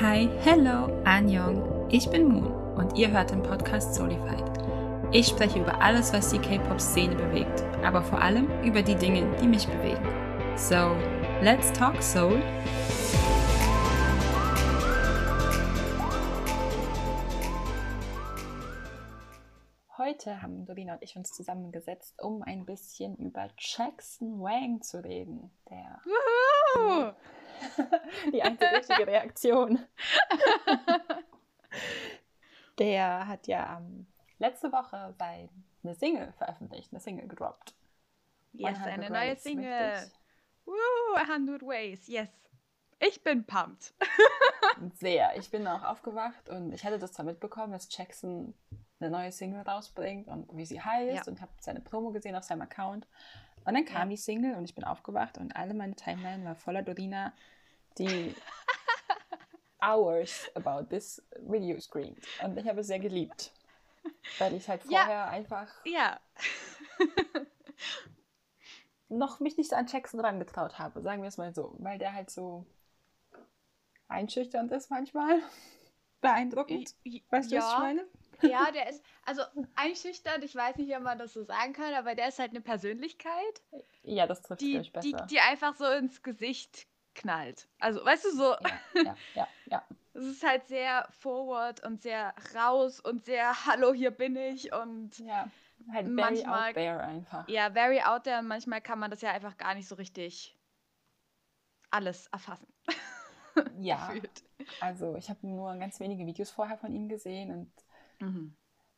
Hi, hello, Anjong. Ich bin Moon und ihr hört den Podcast Solified. Ich spreche über alles, was die K-Pop-Szene bewegt, aber vor allem über die Dinge, die mich bewegen. So, let's talk Soul. Heute haben Dorina und ich uns zusammengesetzt, um ein bisschen über Jackson Wang zu reden. Der Wuhu! die einzige richtige Reaktion. Der hat ja ähm, letzte Woche seine Single veröffentlicht, eine Single gedroppt. Yes, 100 eine neue Single. Woo, 100 Ways, yes. Ich bin pumped. Sehr. Ich bin auch aufgewacht und ich hatte das zwar mitbekommen, dass Jackson eine neue Single rausbringt und wie sie heißt Ja. und habe seine Promo gesehen auf seinem Account. Und dann kam die Single und ich bin aufgewacht und alle meine Timeline war voller Dorina, die hours about this video screamed. Und ich habe es sehr geliebt. Weil ich halt Ja. vorher einfach Ja. noch mich nicht so an Jackson rangetraut habe, sagen wir es mal so. Weil der halt so einschüchternd ist manchmal. Beeindruckend. Weißt du, was ich ja. meine? Ja, der ist, also einschüchternd, ich weiß nicht, ob man das so sagen kann, aber der ist halt eine Persönlichkeit, Ja, das trifft die, euch die, besser. die einfach so ins Gesicht knallt. Also, weißt du, so, Ja, ja, ja, ja. es ist halt sehr forward und sehr raus und sehr, hallo, hier bin ich und ja. Halt very Manchmal- out there einfach. ja, very out there manchmal kann man das ja einfach gar nicht so richtig alles erfassen. Ja, also ich habe nur ganz wenige Videos vorher von ihm gesehen und Mhm.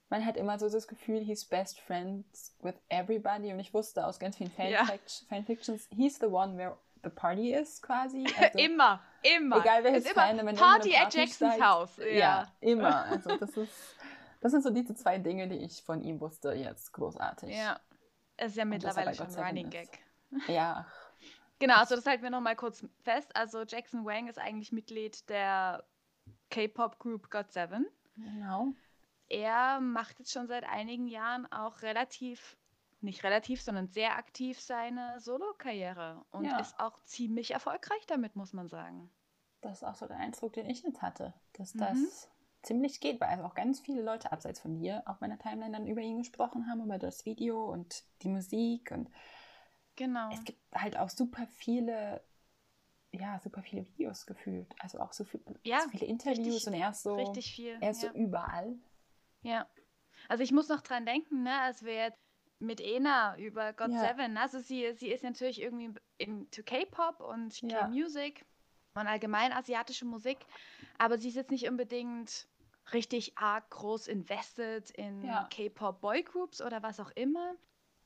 man hat immer so das Gefühl, he's best friends with everybody und ich wusste aus ganz vielen Ja. Fanfic- Fanfictions, he's the one where the party is quasi. Also, immer, immer. Egal welches ist immer Fandom, wenn Party irgendeine at Jacksons steigt. Haus. Ja. Ja, immer. Also das ist, das sind so diese zwei Dinge, die ich von ihm wusste jetzt großartig. Ja. Ist ja er mittlerweile schon Dank Running ist. Gag. Ja, Genau, also das halten wir nochmal kurz fest. Also Jackson Wang ist eigentlich Mitglied der K-Pop-Group GOT7. genau. Er macht jetzt schon seit einigen Jahren auch relativ, nicht relativ, sondern sehr aktiv seine Solo-Karriere und Ja. ist auch ziemlich erfolgreich damit, muss man sagen. Das ist auch so der Eindruck, den ich jetzt hatte, dass Mhm. das ziemlich geht, weil also auch ganz viele Leute abseits von dir auf meiner Timeline dann über ihn gesprochen haben, über das Video und die Musik und Genau. es gibt halt auch super viele, ja, super viele Videos gefühlt, also auch so, viel, Ja, so viele Interviews richtig- und er ist so, Richtig viel. er ist ja. so überall. Ja. Also ich muss noch dran denken, ne, als wir jetzt mit Ena über GOT7, also sie, sie ist natürlich irgendwie into K-Pop und Ja. K-Music und allgemein asiatische Musik, aber sie ist jetzt nicht unbedingt richtig arg groß invested in Ja. K-Pop Boygroups oder was auch immer.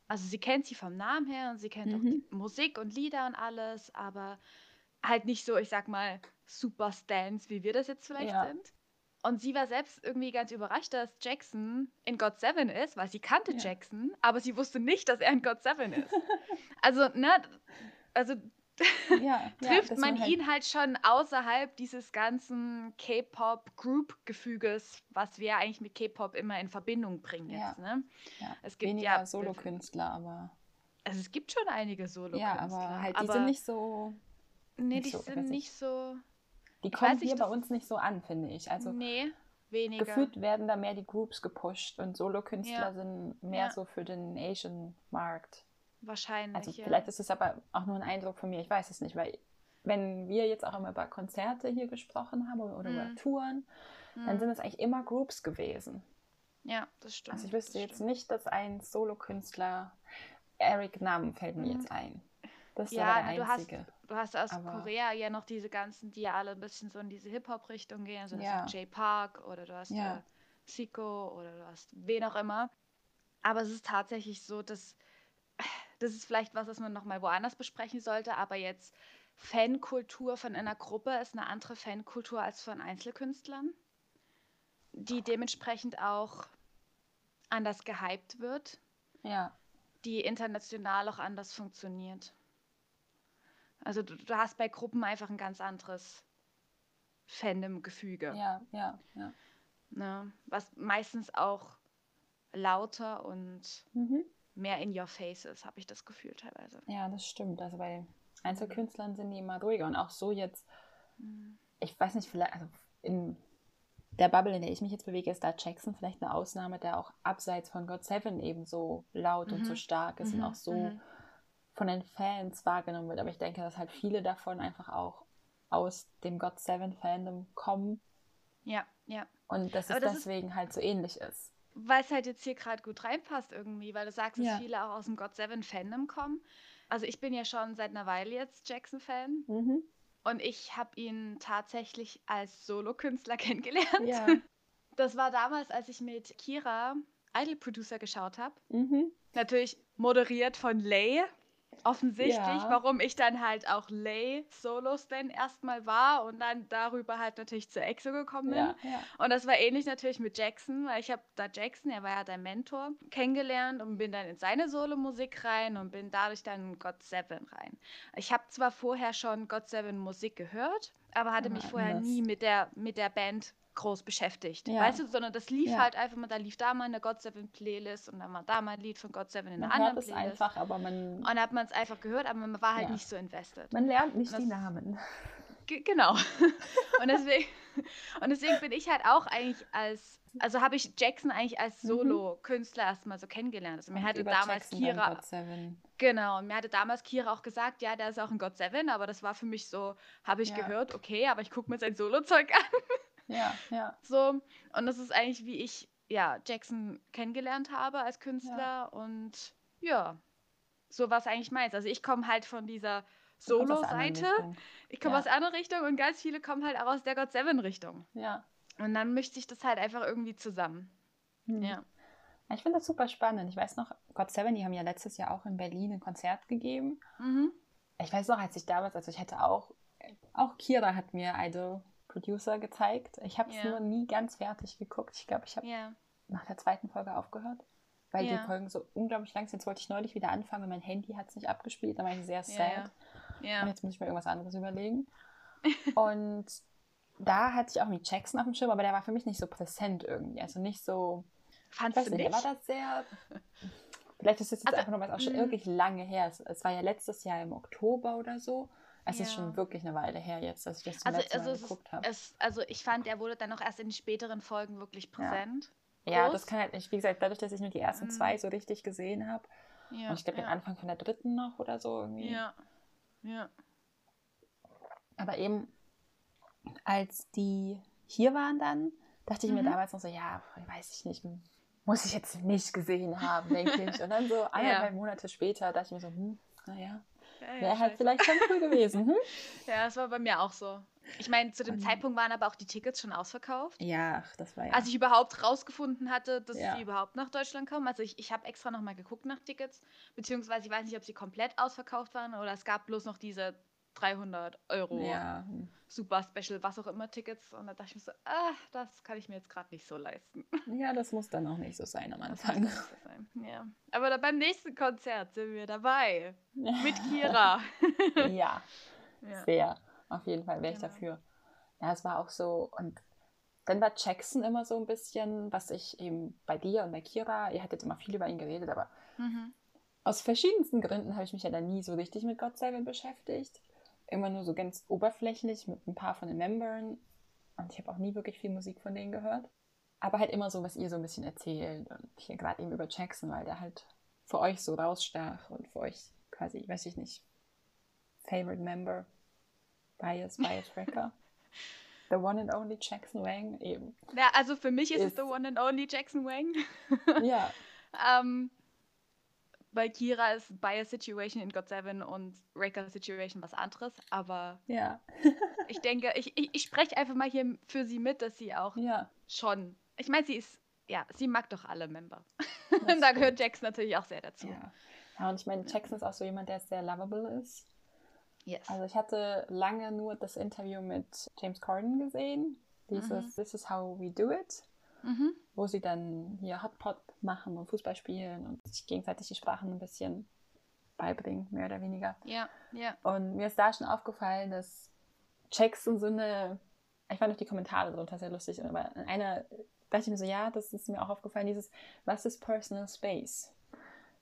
Also sie kennt sie vom Namen her und sie kennt auch Mhm. die Musik und Lieder und alles, aber halt nicht so, ich sag mal, super Stans, wie wir das jetzt vielleicht Ja. sind. Und sie war selbst irgendwie ganz überrascht, dass Jackson in God 7 ist, weil sie kannte Ja. Jackson, aber sie wusste nicht, dass er in God 7 ist. also, ne, also Ja, ja, trifft dass man halt- ihn halt schon außerhalb dieses ganzen K-Pop-Group-Gefüges, was wir eigentlich mit K-Pop immer in Verbindung bringen Ja. jetzt. Ne? ja, Es gibt weniger ja Solokünstler, aber Also es gibt schon einige solo ja, aber halt, die aber, sind nicht so, Nee, nicht die so, sind ich. nicht so. Die kommen weiß hier bei uns nicht so an, finde ich. Also nee, weniger. gefühlt werden da mehr die Groups gepusht und Solokünstler Ja. sind mehr Ja. so für den Asian-Markt. Wahrscheinlich. Also ja. vielleicht ist es aber auch nur ein Eindruck von mir, ich weiß es nicht, weil wenn wir jetzt auch immer über Konzerte hier gesprochen haben oder über Mhm. Touren, dann Hm. sind es eigentlich immer Groups gewesen. Ja, das stimmt. Also ich wüsste jetzt stimmt. nicht, dass ein Solokünstler, Eric Nam fällt mir Mhm. jetzt ein. Das Ja, war na, der du hast-. Du hast aus aber- Korea ja noch diese ganzen, die ja alle ein bisschen so in diese Hip-Hop-Richtung gehen. Also Ja. hast J Park oder du hast Ja. äh, Zico oder du hast wen auch immer. Aber es ist tatsächlich so, dass das ist vielleicht was, was man nochmal woanders besprechen sollte, aber jetzt Fankultur von einer Gruppe ist eine andere Fankultur als von Einzelkünstlern, die dementsprechend auch anders gehypt wird, Ja, die international auch anders funktioniert. Also du, du hast bei Gruppen einfach ein ganz anderes Fandom-Gefüge, ja, ja, ja. ne? was meistens auch lauter und Mhm. mehr in your face ist, habe ich das Gefühl teilweise. Ja, das stimmt. Also bei Einzelkünstlern sind die immer ruhiger und auch so jetzt, Mhm. ich weiß nicht, vielleicht, also in der Bubble, in der ich mich jetzt bewege, ist da Jackson vielleicht eine Ausnahme, der auch abseits von God Seven eben so laut mhm. und so mhm. stark ist mhm. und auch so mhm. Von den Fans wahrgenommen wird. Aber ich denke, dass halt viele davon einfach auch aus dem God Seven Fandom kommen. Ja, ja. Und dass es das deswegen ist, halt so ähnlich ist. Weil es halt jetzt hier gerade gut reinpasst irgendwie, weil du sagst, dass ja. viele auch aus dem God Seven Fandom kommen. Also ich bin ja schon seit einer Weile jetzt Jackson-Fan. Mhm. Und ich habe ihn tatsächlich als Solokünstler kennengelernt. Ja. Das war damals, als ich mit Kira Idol Producer geschaut habe. Mhm. Natürlich moderiert von Lay offensichtlich, ja. warum ich dann halt auch Lay Solos dann erstmal war und dann darüber halt natürlich zur EXO gekommen bin. Ja, ja. Und das war ähnlich natürlich mit Jackson, weil ich habe da Jackson, er war ja dein Mentor, kennengelernt und bin dann in seine Solo-Musik rein und bin dadurch dann in God Seven rein. Ich habe zwar vorher schon God Seven Musik gehört, aber hatte mich vorher nie mit der, mit der Band groß beschäftigt. Ja. Weißt du, sondern das lief ja. halt einfach mal, da lief da mal eine God Seven Playlist und dann war da mal ein Lied von God Seven in einer anderen Playlist. Es einfach, aber man. Und dann hat man es einfach gehört, aber man war halt ja. nicht so invested. Man lernt nicht das, die Namen. Genau. und deswegen, und deswegen bin ich halt auch eigentlich als, also habe ich Jackson eigentlich als mhm. Solo-Künstler erstmal so kennengelernt. Also mir hatte damals Jackson Kira. Genau, und mir hatte damals Kira auch gesagt, ja, der ist auch ein God Seven, aber das war für mich so, habe ich gehört, okay, aber ich gucke mir sein Solo-Zeug an. Ja, ja. So, und das ist eigentlich, wie ich ja, Jackson kennengelernt habe als Künstler ja. und ja, so was eigentlich meins. Also ich komme halt von dieser Solo-Seite, ich komme ja. aus einer Richtung und ganz viele kommen halt auch aus der God Seven Richtung. Ja. Und dann mischt sich das halt einfach irgendwie zusammen. Hm. Ja. Ich finde das super spannend. Ich weiß noch, God Seven, die haben ja letztes Jahr auch in Berlin ein Konzert gegeben. Mhm. Ich weiß noch, als ich damals, also ich hätte auch, auch Kira hat mir Idol Producer gezeigt. Ich habe es yeah. nur nie ganz fertig geguckt. Ich glaube, ich habe yeah. nach der zweiten Folge aufgehört, weil yeah. die Folgen so unglaublich lang sind. Jetzt wollte ich neulich wieder anfangen und mein Handy hat es nicht abgespielt. Da war ich sehr sad. Und jetzt muss ich mir irgendwas anderes überlegen. und da hatte ich auch mit Jackson auf dem Schirm, aber der war für mich nicht so präsent irgendwie. Also nicht so. Fandest du nicht? Der war das sehr. Vielleicht ist es jetzt also, einfach nur was auch schon mm. wirklich lange her. Es, es war ja letztes Jahr im Oktober oder so. Es ja. ist schon wirklich eine Weile her jetzt, dass ich das zum also, letzten Mal also geguckt habe. Also ich fand, er wurde dann auch erst in den späteren Folgen wirklich präsent. Ja, ja das kann halt nicht. Wie gesagt, dadurch, dass ich nur die ersten mhm. zwei so richtig gesehen habe. Ja, und ich glaube, den Anfang von der dritten noch oder so irgendwie. Ja. Ja. Aber eben, als die hier waren dann, dachte ich mhm. mir damals noch so, ja, weiß ich nicht, muss ich jetzt nicht gesehen haben, denke ich. Und dann so eineinhalb Monate später dachte ich mir so, hm, naja, ja, Wäre halt vielleicht schon cool gewesen. Hm? Ja, das war bei mir auch so. Ich meine, zu dem Zeitpunkt waren aber auch die Tickets schon ausverkauft. Ja, ach, das war ja. Als ich überhaupt rausgefunden hatte, dass ja. sie überhaupt nach Deutschland kommen. Also ich, ich habe extra nochmal geguckt nach Tickets, beziehungsweise ich weiß nicht, ob sie komplett ausverkauft waren oder es gab bloß noch diese 300 Euro ja. Super Special, was auch immer Tickets. Und da dachte ich mir so, ah, das kann ich mir jetzt gerade nicht so leisten. Ja, das muss dann auch nicht so sein am Anfang. Das muss so sein. Ja. Aber da beim nächsten Konzert sind wir dabei. Mit Kira. ja, ja, sehr. Auf jeden Fall wäre ich genau. dafür. Ja, es war auch so. Und dann war Jackson immer so ein bisschen, was ich eben bei dir und bei Kira, ihr hattet immer viel über ihn geredet, aber mhm. aus verschiedensten Gründen habe ich mich ja dann nie so richtig mit God Seven beschäftigt immer nur so ganz oberflächlich mit ein paar von den Membern. Und ich habe auch nie wirklich viel Musik von denen gehört. Aber halt immer so, was ihr so ein bisschen erzählt. Und hier gerade eben über Jackson, weil der halt für euch so rausstach und für euch quasi, weiß ich nicht, Favorite Member, Bias, Bias Tracker. The one and only Jackson Wang eben. Ja, also für mich ist, ist es the one and only Jackson Wang. ja. ähm, bei Kira ist Bias Situation in God Seven und Wrecker Situation was anderes, aber ja. ich denke, ich, ich, ich spreche einfach mal hier für sie mit, dass sie auch ja. schon, ich meine, sie ist, ja, sie mag doch alle Member. und da gehört Jackson natürlich auch sehr dazu. Ja, ja und ich meine, Jackson ist auch so jemand, der sehr lovable ist. Yes. Also ich hatte lange nur das Interview mit James Corden gesehen, dieses mhm. This is how we do it mhm. Wo sie dann hier Hotpot machen und Fußball spielen und sich gegenseitig die Sprachen ein bisschen beibringen, mehr oder weniger. Ja, ja. Und mir ist da schon aufgefallen, dass Jackson so eine, ich fand auch die Kommentare darunter sehr lustig, aber einer dachte ich mir so, ja, das ist mir auch aufgefallen, dieses, was ist Personal Space?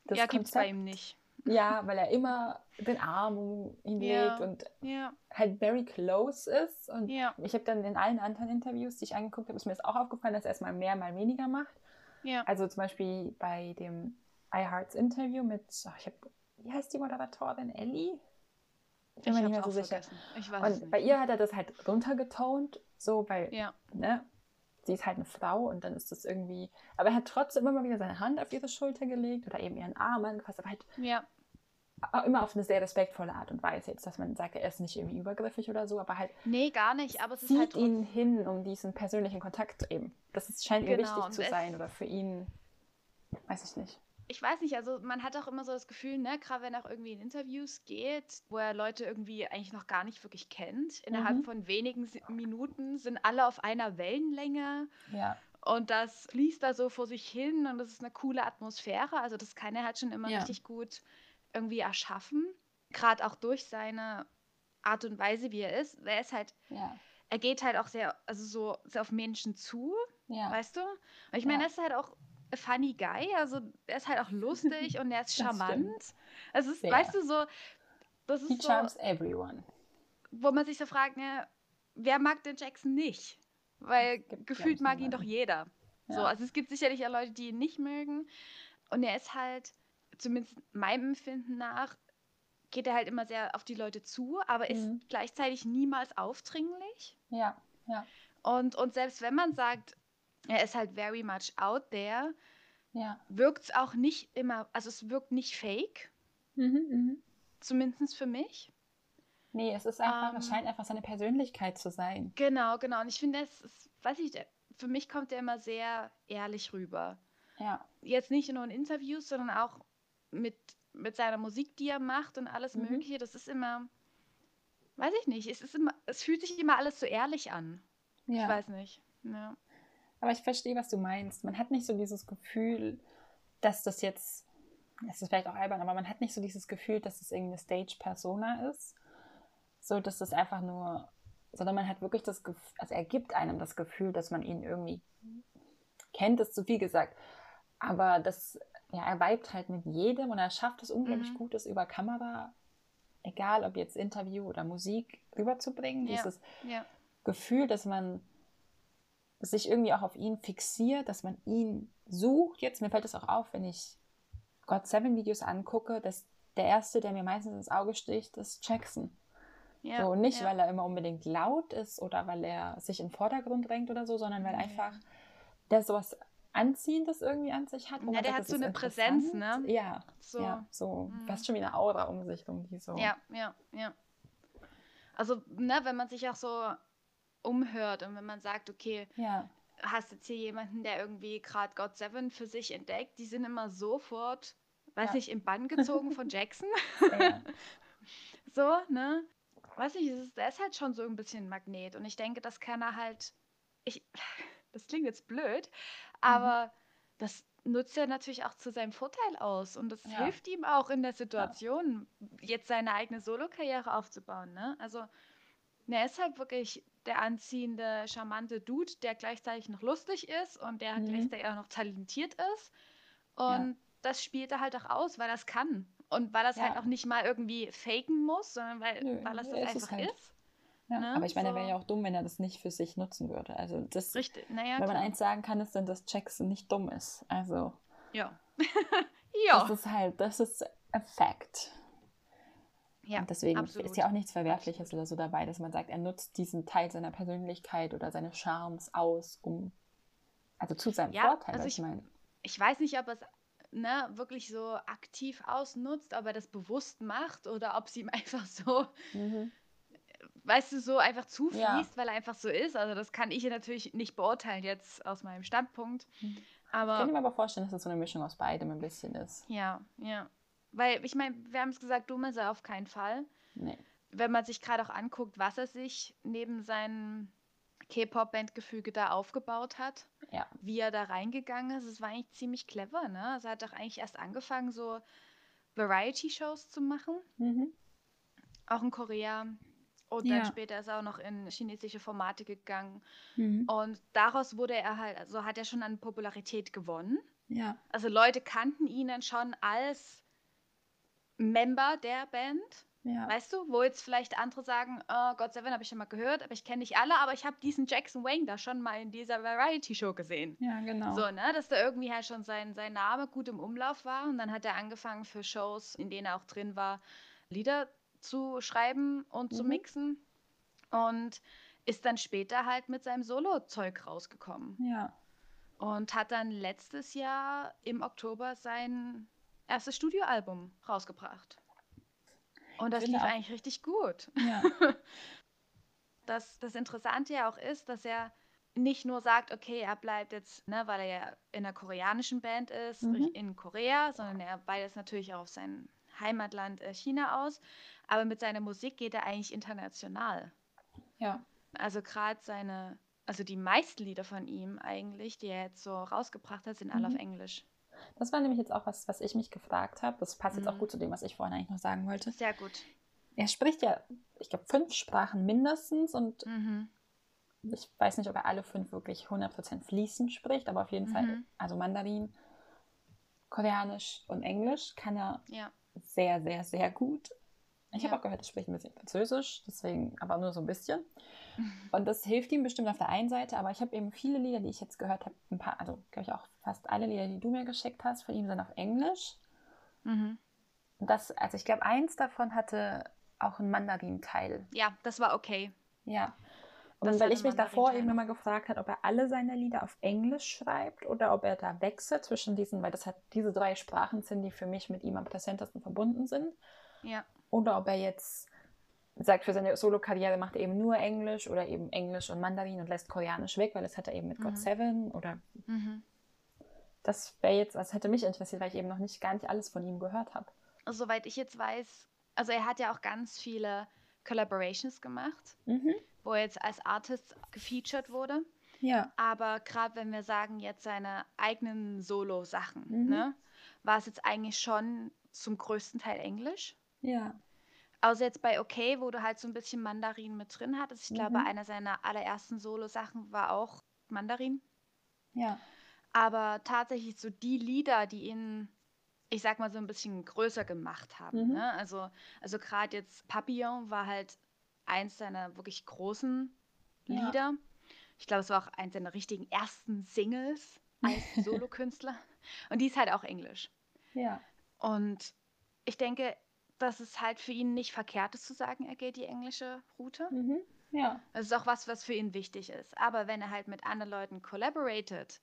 Das ja, gibt es bei ihm nicht. Ja, weil er immer den Arm um ihn Ja. legt und Ja, halt very close ist. Und ja, ich habe dann in allen anderen Interviews, die ich angeguckt habe, ist mir das auch aufgefallen, dass er es mal mehr, mal weniger macht. Also zum Beispiel bei dem iHearts Interview mit, oh, ich habe, wie heißt die Moderatorin? Ellie? Ich bin mir nicht mehr so sicher. Und nicht. bei ihr hat er das halt runtergetont, so, weil, ne, sie ist halt eine Frau und dann ist das irgendwie, aber er hat trotzdem immer wieder seine Hand auf ihre Schulter gelegt oder eben ihren Arm angefasst, aber halt ja, auch immer auf eine sehr respektvolle Art und Weise. Jetzt, dass man sagt, er ist nicht irgendwie übergriffig oder so, aber halt nee, gar nicht. Aber es ist halt ihn hin, um diesen persönlichen Kontakt zu eben. Das ist, scheint ihm Genau, wichtig und zu sein oder für ihn, weiß ich nicht. Ich weiß nicht, also man hat auch immer so das Gefühl, ne, gerade wenn er auch irgendwie in Interviews geht, wo er Leute irgendwie eigentlich noch gar nicht wirklich kennt, innerhalb Mhm. von wenigen Minuten sind alle auf einer Wellenlänge Ja, und das fließt da so vor sich hin und das ist eine coole Atmosphäre. Also das kann er halt schon immer Ja. richtig gut irgendwie erschaffen, gerade auch durch seine Art und Weise, wie er ist. Er ist halt, ja, er geht halt auch sehr, also so sehr auf Menschen zu, ja. Weißt du? Und ich meine, er ist halt auch funny guy, also er ist halt auch lustig und er ist charmant. Also es ist, Sehr. weißt du, so, das He ist so, charms everyone. wo man sich so fragt, ne, wer mag den Jackson nicht? Weil gefühlt mag ihn doch jeder. So, Ja. also es gibt sicherlich auch Leute, die ihn nicht mögen. Und er ist halt, zumindest meinem Empfinden nach, geht er halt immer sehr auf die Leute zu, aber ist Mhm. gleichzeitig niemals aufdringlich. Ja, ja, Und, und selbst wenn man sagt, er ist halt very much out there, ja. wirkt es auch nicht immer, also es wirkt nicht fake, Mhm, mhm. zumindest für mich. Nee, es ist einfach, es Ähm. scheint einfach seine Persönlichkeit zu sein. Genau, genau. Und ich finde, es ist, weiß ich, für mich kommt er immer sehr ehrlich rüber. Ja, Jetzt nicht nur in Interviews, sondern auch mit, mit seiner Musik, die er macht und alles Mhm. Mögliche. Das ist immer, weiß ich nicht, es ist immer, es fühlt sich immer alles so ehrlich an. Ich ja. weiß nicht. Ja. Aber ich verstehe, was du meinst. Man hat nicht so dieses Gefühl, dass das jetzt, das ist vielleicht auch albern, aber man hat nicht so dieses Gefühl, dass es irgendeine Stage-Persona ist. So, dass das einfach nur, sondern man hat wirklich das Gefühl, also er gibt einem das Gefühl, dass man ihn irgendwie kennt, ist zu viel gesagt. Aber das, ja, er vibet halt mit jedem und er schafft es unglaublich Mhm. gut, das über Kamera, egal ob jetzt Interview oder Musik, rüberzubringen. Ja. Dieses Ja. Gefühl, dass man sich irgendwie auch auf ihn fixiert, dass man ihn sucht. Jetzt, mir fällt es auch auf, wenn ich God Seven Videos angucke, dass der erste, der mir meistens ins Auge sticht, ist Jackson. Ja. so, nicht, ja. weil er immer unbedingt laut ist oder weil er sich in den Vordergrund drängt oder so, sondern weil Nee. einfach der sowas Anziehendes irgendwie an sich hat. Ja, man der sagt, hat so eine Präsenz, ne? Ja, So. ja, so Mhm. fast schon wie eine Aura um sich rum, die so. Ja, ja, ja. Also, ne, wenn man sich auch so umhört und wenn man sagt, okay, ja, hast jetzt hier jemanden, der irgendwie gerade God Seven für sich entdeckt, die sind immer sofort, weiß Ja. nicht, im Bann gezogen von Jackson. ja. So, ne? Weiß nicht, es ist, der ist halt schon so ein bisschen ein Magnet. Und ich denke, das kann er halt. Ich, das klingt jetzt blöd, aber das nutzt er natürlich auch zu seinem Vorteil aus. Und das hilft ihm auch in der Situation, jetzt seine eigene Solo-Karriere aufzubauen. Ne? Also, ne, er ist halt wirklich der anziehende, charmante Dude, der gleichzeitig noch lustig ist und der Mhm. gleichzeitig auch noch talentiert ist. Und das spielt er halt auch aus, weil er es kann. Und weil er es halt Ja. auch nicht mal irgendwie faken muss, sondern weil, Nö, weil er es er ist einfach halt. ist. ja. Ne, Aber ich meine, er so. wäre ja auch dumm, wenn er das nicht für sich nutzen würde. Also das Richtig. Naja, Wenn man klar. eins sagen kann, ist dann, dass Jackson nicht dumm ist. Also, Ja. ja. das ist halt, das ist a fact. Ja. Und deswegen absolut. ist ja auch nichts Verwerfliches oder so dabei, dass man sagt, er nutzt diesen Teil seiner Persönlichkeit oder seines Charmes aus, um, also zu seinem Ja, Vorteil, also ich ich- meine. Ich weiß nicht, ob er es ne, wirklich so aktiv ausnutzt, ob er das bewusst macht oder ob es ihm einfach so, Mhm. weißt du, so einfach zufließt, Ja. weil er einfach so ist. Also das kann ich natürlich nicht beurteilen jetzt aus meinem Standpunkt. Mhm. Ich Aber kann mir aber vorstellen, dass es so eine Mischung aus beidem ein bisschen ist. ja, ja. Weil ich meine, wir haben es gesagt, dumm ist er auf keinen Fall. Nee. wenn man sich gerade auch anguckt, was er sich neben seinem K-Pop-Bandgefüge da aufgebaut hat, Ja. wie er da reingegangen ist, es war eigentlich ziemlich clever, ne? Also er hat doch eigentlich erst angefangen, so Variety-Shows zu machen, Mhm. auch in Korea. Und Ja. dann später ist er auch noch in chinesische Formate gegangen. Mhm. Und daraus wurde er halt, also hat er schon an Popularität gewonnen. Ja. Also Leute kannten ihn dann schon als Member der Band. Ja. Weißt du, wo jetzt vielleicht andere sagen, oh, God Seven habe ich schon mal gehört, aber ich kenne nicht alle, aber ich habe diesen Jackson Wayne da schon mal in dieser Variety-Show gesehen. Ja, genau. So, ne, dass da irgendwie halt schon sein, sein Name gut im Umlauf war und dann hat er angefangen für Shows, in denen er auch drin war, Lieder zu schreiben und zu Mhm. mixen und ist dann später halt mit seinem Solo-Zeug rausgekommen Ja. und hat dann letztes Jahr im Oktober sein erstes Studioalbum rausgebracht. Und das lief auch- eigentlich richtig gut. Ja. Das, das Interessante ja auch ist, dass er nicht nur sagt, okay, er bleibt jetzt, ne, weil er ja in einer koreanischen Band ist, Mhm. in Korea, sondern er weitet natürlich auch auf sein Heimatland äh, China aus. Aber mit seiner Musik geht er eigentlich international. ja. Also gerade seine, also die meisten Lieder von ihm eigentlich, die er jetzt so rausgebracht hat, sind alle auf Mhm. Englisch. Das war nämlich jetzt auch was, was ich mich gefragt habe. Das passt jetzt auch Mhm. gut zu dem, was ich vorhin eigentlich noch sagen wollte. Sehr gut. Er spricht ja, ich glaube, fünf Sprachen mindestens und Mhm. ich weiß nicht, ob er alle fünf wirklich 100% fließend spricht, aber auf jeden Fall, Mhm. also Mandarin, Koreanisch und Englisch kann er Ja. sehr, sehr, sehr gut. Ich Ja. habe auch gehört, er spricht ein bisschen Französisch, deswegen aber nur so ein bisschen. Und das hilft ihm bestimmt auf der einen Seite, aber ich habe eben viele Lieder, die ich jetzt gehört habe, ein paar, also glaube ich auch fast alle Lieder, die du mir geschickt hast, von ihm sind auf Englisch. Mhm. Das, also ich glaube, eins davon hatte auch einen Mandarin-Teil. Ja, das war okay. Ja. Das Und weil hatte ich mich davor eben noch. immer gefragt habe, ob er alle seine Lieder auf Englisch schreibt oder ob er da wechselt zwischen diesen, weil das halt diese drei Sprachen sind, die für mich mit ihm am präsentesten verbunden sind. Ja. Oder ob er jetzt sagt, für seine Solo-Karriere macht er eben nur Englisch oder eben Englisch und Mandarin und lässt Koreanisch weg, weil das hat er eben mit Mhm. God Seven oder Mhm. das wäre jetzt, das hätte mich interessiert, weil ich eben noch nicht gar nicht alles von ihm gehört habe. Soweit ich jetzt weiß, also er hat ja auch ganz viele Collaborations gemacht, Mhm. wo er jetzt als Artist gefeatured wurde. Ja. Aber gerade wenn wir sagen, jetzt seine eigenen Solo-Sachen, Mhm. ne, war es jetzt eigentlich schon zum größten Teil Englisch. Ja. Außer jetzt bei OK, wo du halt so ein bisschen Mandarin mit drin hattest. Ich glaube, Mhm. einer seiner allerersten Solo-Sachen war auch Mandarin. Ja. Aber tatsächlich so die Lieder, die ihn, ich sag mal, so ein bisschen größer gemacht haben. Mhm. Ne? Also, also gerade jetzt Papillon war halt eins seiner wirklich großen Ja. Lieder. Ich glaube, es war auch eins seiner richtigen ersten Singles als Solokünstler. Und die ist halt auch Englisch. Ja. Und ich denke, dass es halt für ihn nicht verkehrt ist zu sagen, er geht die englische Route. Mhm. Ja. Das ist auch was, was für ihn wichtig ist. Aber wenn er halt mit anderen Leuten collaborated,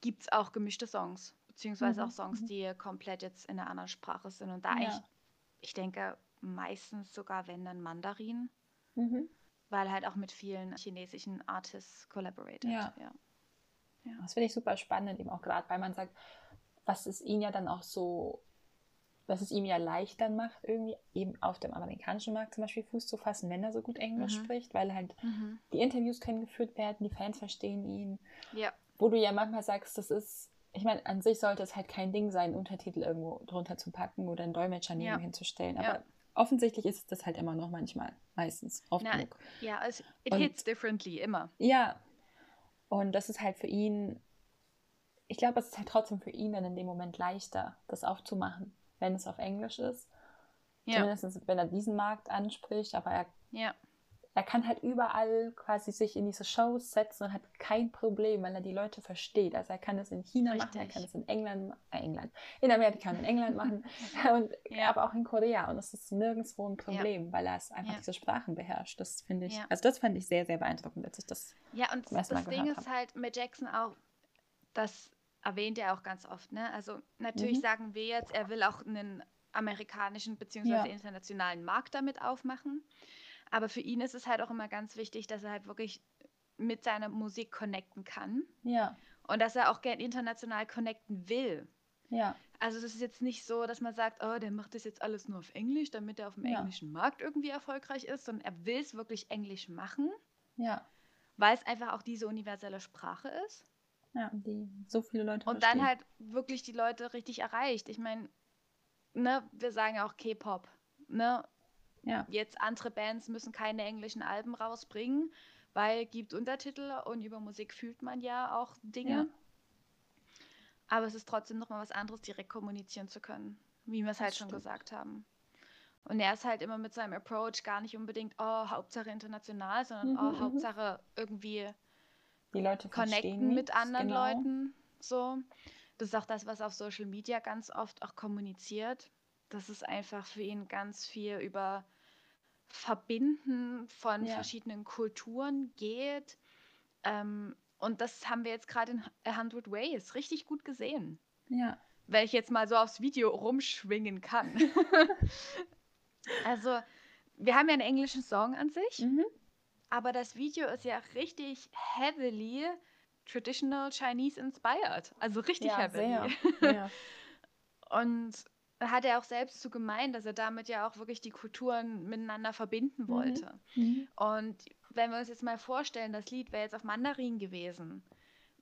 gibt es auch gemischte Songs. Beziehungsweise Mhm, auch Songs, mhm. die komplett jetzt in einer anderen Sprache sind. Und da Ja. eigentlich, ich denke, meistens sogar, wenn dann Mandarin, Mhm. weil halt auch mit vielen chinesischen Artists collaborated. Ja. ja. Das finde ich super spannend, eben auch gerade, weil man sagt, was es ihn ja dann auch so, was es ihm ja leichter macht, irgendwie eben auf dem amerikanischen Markt zum Beispiel Fuß zu fassen, wenn er so gut Englisch Mhm. spricht, weil halt Mhm. die Interviews können geführt werden, die Fans verstehen ihn. Ja. Wo du ja manchmal sagst, das ist, ich meine, an sich sollte es halt kein Ding sein, Untertitel irgendwo drunter zu packen oder einen Dolmetscher neben Ja. hinzustellen. Ja. Aber offensichtlich ist das halt immer noch manchmal, meistens, oft Na, genug. Ja, es, it Und- hits differently, immer. Ja. Und das ist halt für ihn, ich glaube, es ist halt trotzdem für ihn dann in dem Moment leichter, das aufzumachen, wenn es auf Englisch ist. Ja. Zumindest wenn er diesen Markt anspricht, aber er, Ja. er kann halt überall quasi sich in diese Shows setzen und hat kein Problem, weil er die Leute versteht. Also er kann es in China machen, er Richtig. kann es in England, äh, England, in Amerika und in England machen, und, Ja. aber auch in Korea. Und es ist nirgendwo ein Problem, weil er es einfach Ja. diese Sprachen beherrscht. Das finde ich, Ja. also das fand ich sehr, sehr beeindruckend, als ich das Ja, und das Mal Ding ist halt mit Jackson auch, das erwähnt er auch ganz oft, ne? Also natürlich Mhm. sagen wir jetzt, er will auch einen amerikanischen bzw. Ja. internationalen Markt damit aufmachen. Aber für ihn ist es halt auch immer ganz wichtig, dass er halt wirklich mit seiner Musik connecten kann Ja, und dass er auch gern international connecten will. ja, Also es ist jetzt nicht so, dass man sagt, oh, der macht das jetzt alles nur auf Englisch, damit er auf dem Ja. englischen Markt irgendwie erfolgreich ist, sondern er will es wirklich Englisch machen, ja, weil es einfach auch diese universelle Sprache ist. Ja, die so viele Leute Und verstehen. dann halt wirklich die Leute richtig erreicht. Ich meine, ne, wir sagen ja auch K-Pop. Ne? Ja, Jetzt andere Bands müssen keine englischen Alben rausbringen, weil gibt Untertitel und über Musik fühlt man ja auch Dinge. Ja. Aber es ist trotzdem nochmal was anderes, direkt kommunizieren zu können. wie wir es halt schon gesagt haben. Und er ist halt immer mit seinem Approach gar nicht unbedingt, oh, Hauptsache international, sondern mhm, oh, mhm. Hauptsache irgendwie die Leute connecten mit anderen genau. Leuten. So. Das ist auch das, was auf Social Media ganz oft auch kommuniziert. Das ist einfach für ihn ganz viel über Verbinden von ja. verschiedenen Kulturen geht. Ähm, und das haben wir jetzt gerade in A Hundred Ways richtig gut gesehen. Ja. Wenn ich jetzt mal so aufs Video rumschwingen kann. also, wir haben ja einen englischen Song an sich, mhm. Aber das Video ist ja richtig heavily traditional Chinese inspired. Also richtig ja, heavily. Sehr. Ja. Und hat er auch selbst so gemeint, dass er damit ja auch wirklich die Kulturen miteinander verbinden mhm. wollte. Mhm. Und wenn wir uns jetzt mal vorstellen, das Lied wäre jetzt auf Mandarin gewesen,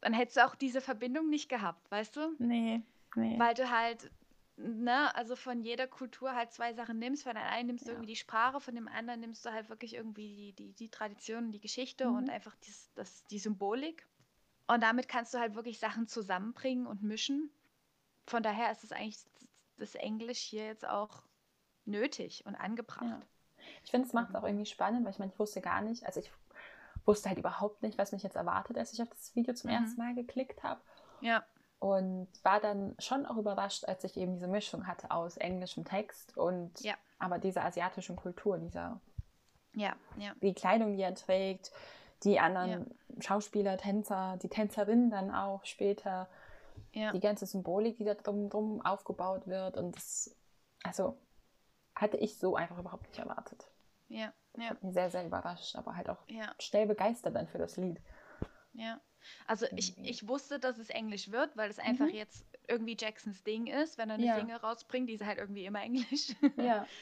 dann hättest du auch diese Verbindung nicht gehabt, weißt du? Nee, nee. Weil du halt, ne, also von jeder Kultur halt zwei Sachen nimmst. Von der einen nimmst du ja. irgendwie die Sprache, von dem anderen nimmst du halt wirklich irgendwie die, die, die Tradition, die Geschichte mhm. und einfach dies, das, die Symbolik. Und damit kannst du halt wirklich Sachen zusammenbringen und mischen. Von daher ist es eigentlich das Englisch hier jetzt auch nötig und angebracht. Ja. Ich finde, es macht es auch irgendwie spannend, weil ich meine, ich wusste gar nicht, also ich wusste halt überhaupt nicht, was mich jetzt erwartet, als ich auf das Video zum mhm. ersten Mal geklickt habe. Ja. Und war dann schon auch überrascht, als ich eben diese Mischung hatte aus englischem Text und ja. aber dieser asiatischen Kultur, dieser ja, ja. die Kleidung, die er trägt, die anderen. Schauspieler, Tänzer, die Tänzerin dann auch später, ja. die ganze Symbolik, die da drum, drum aufgebaut wird und das, also hatte ich so einfach überhaupt nicht erwartet. Ja, ja. Hat mich sehr, sehr überrascht, aber halt auch schnell begeistert dann für das Lied. Ja. Also ich, ich wusste, dass es Englisch wird, weil es einfach mhm. jetzt irgendwie Jacksons Ding ist, wenn er eine ja. Single rausbringt, die ist halt irgendwie immer Englisch. Ja.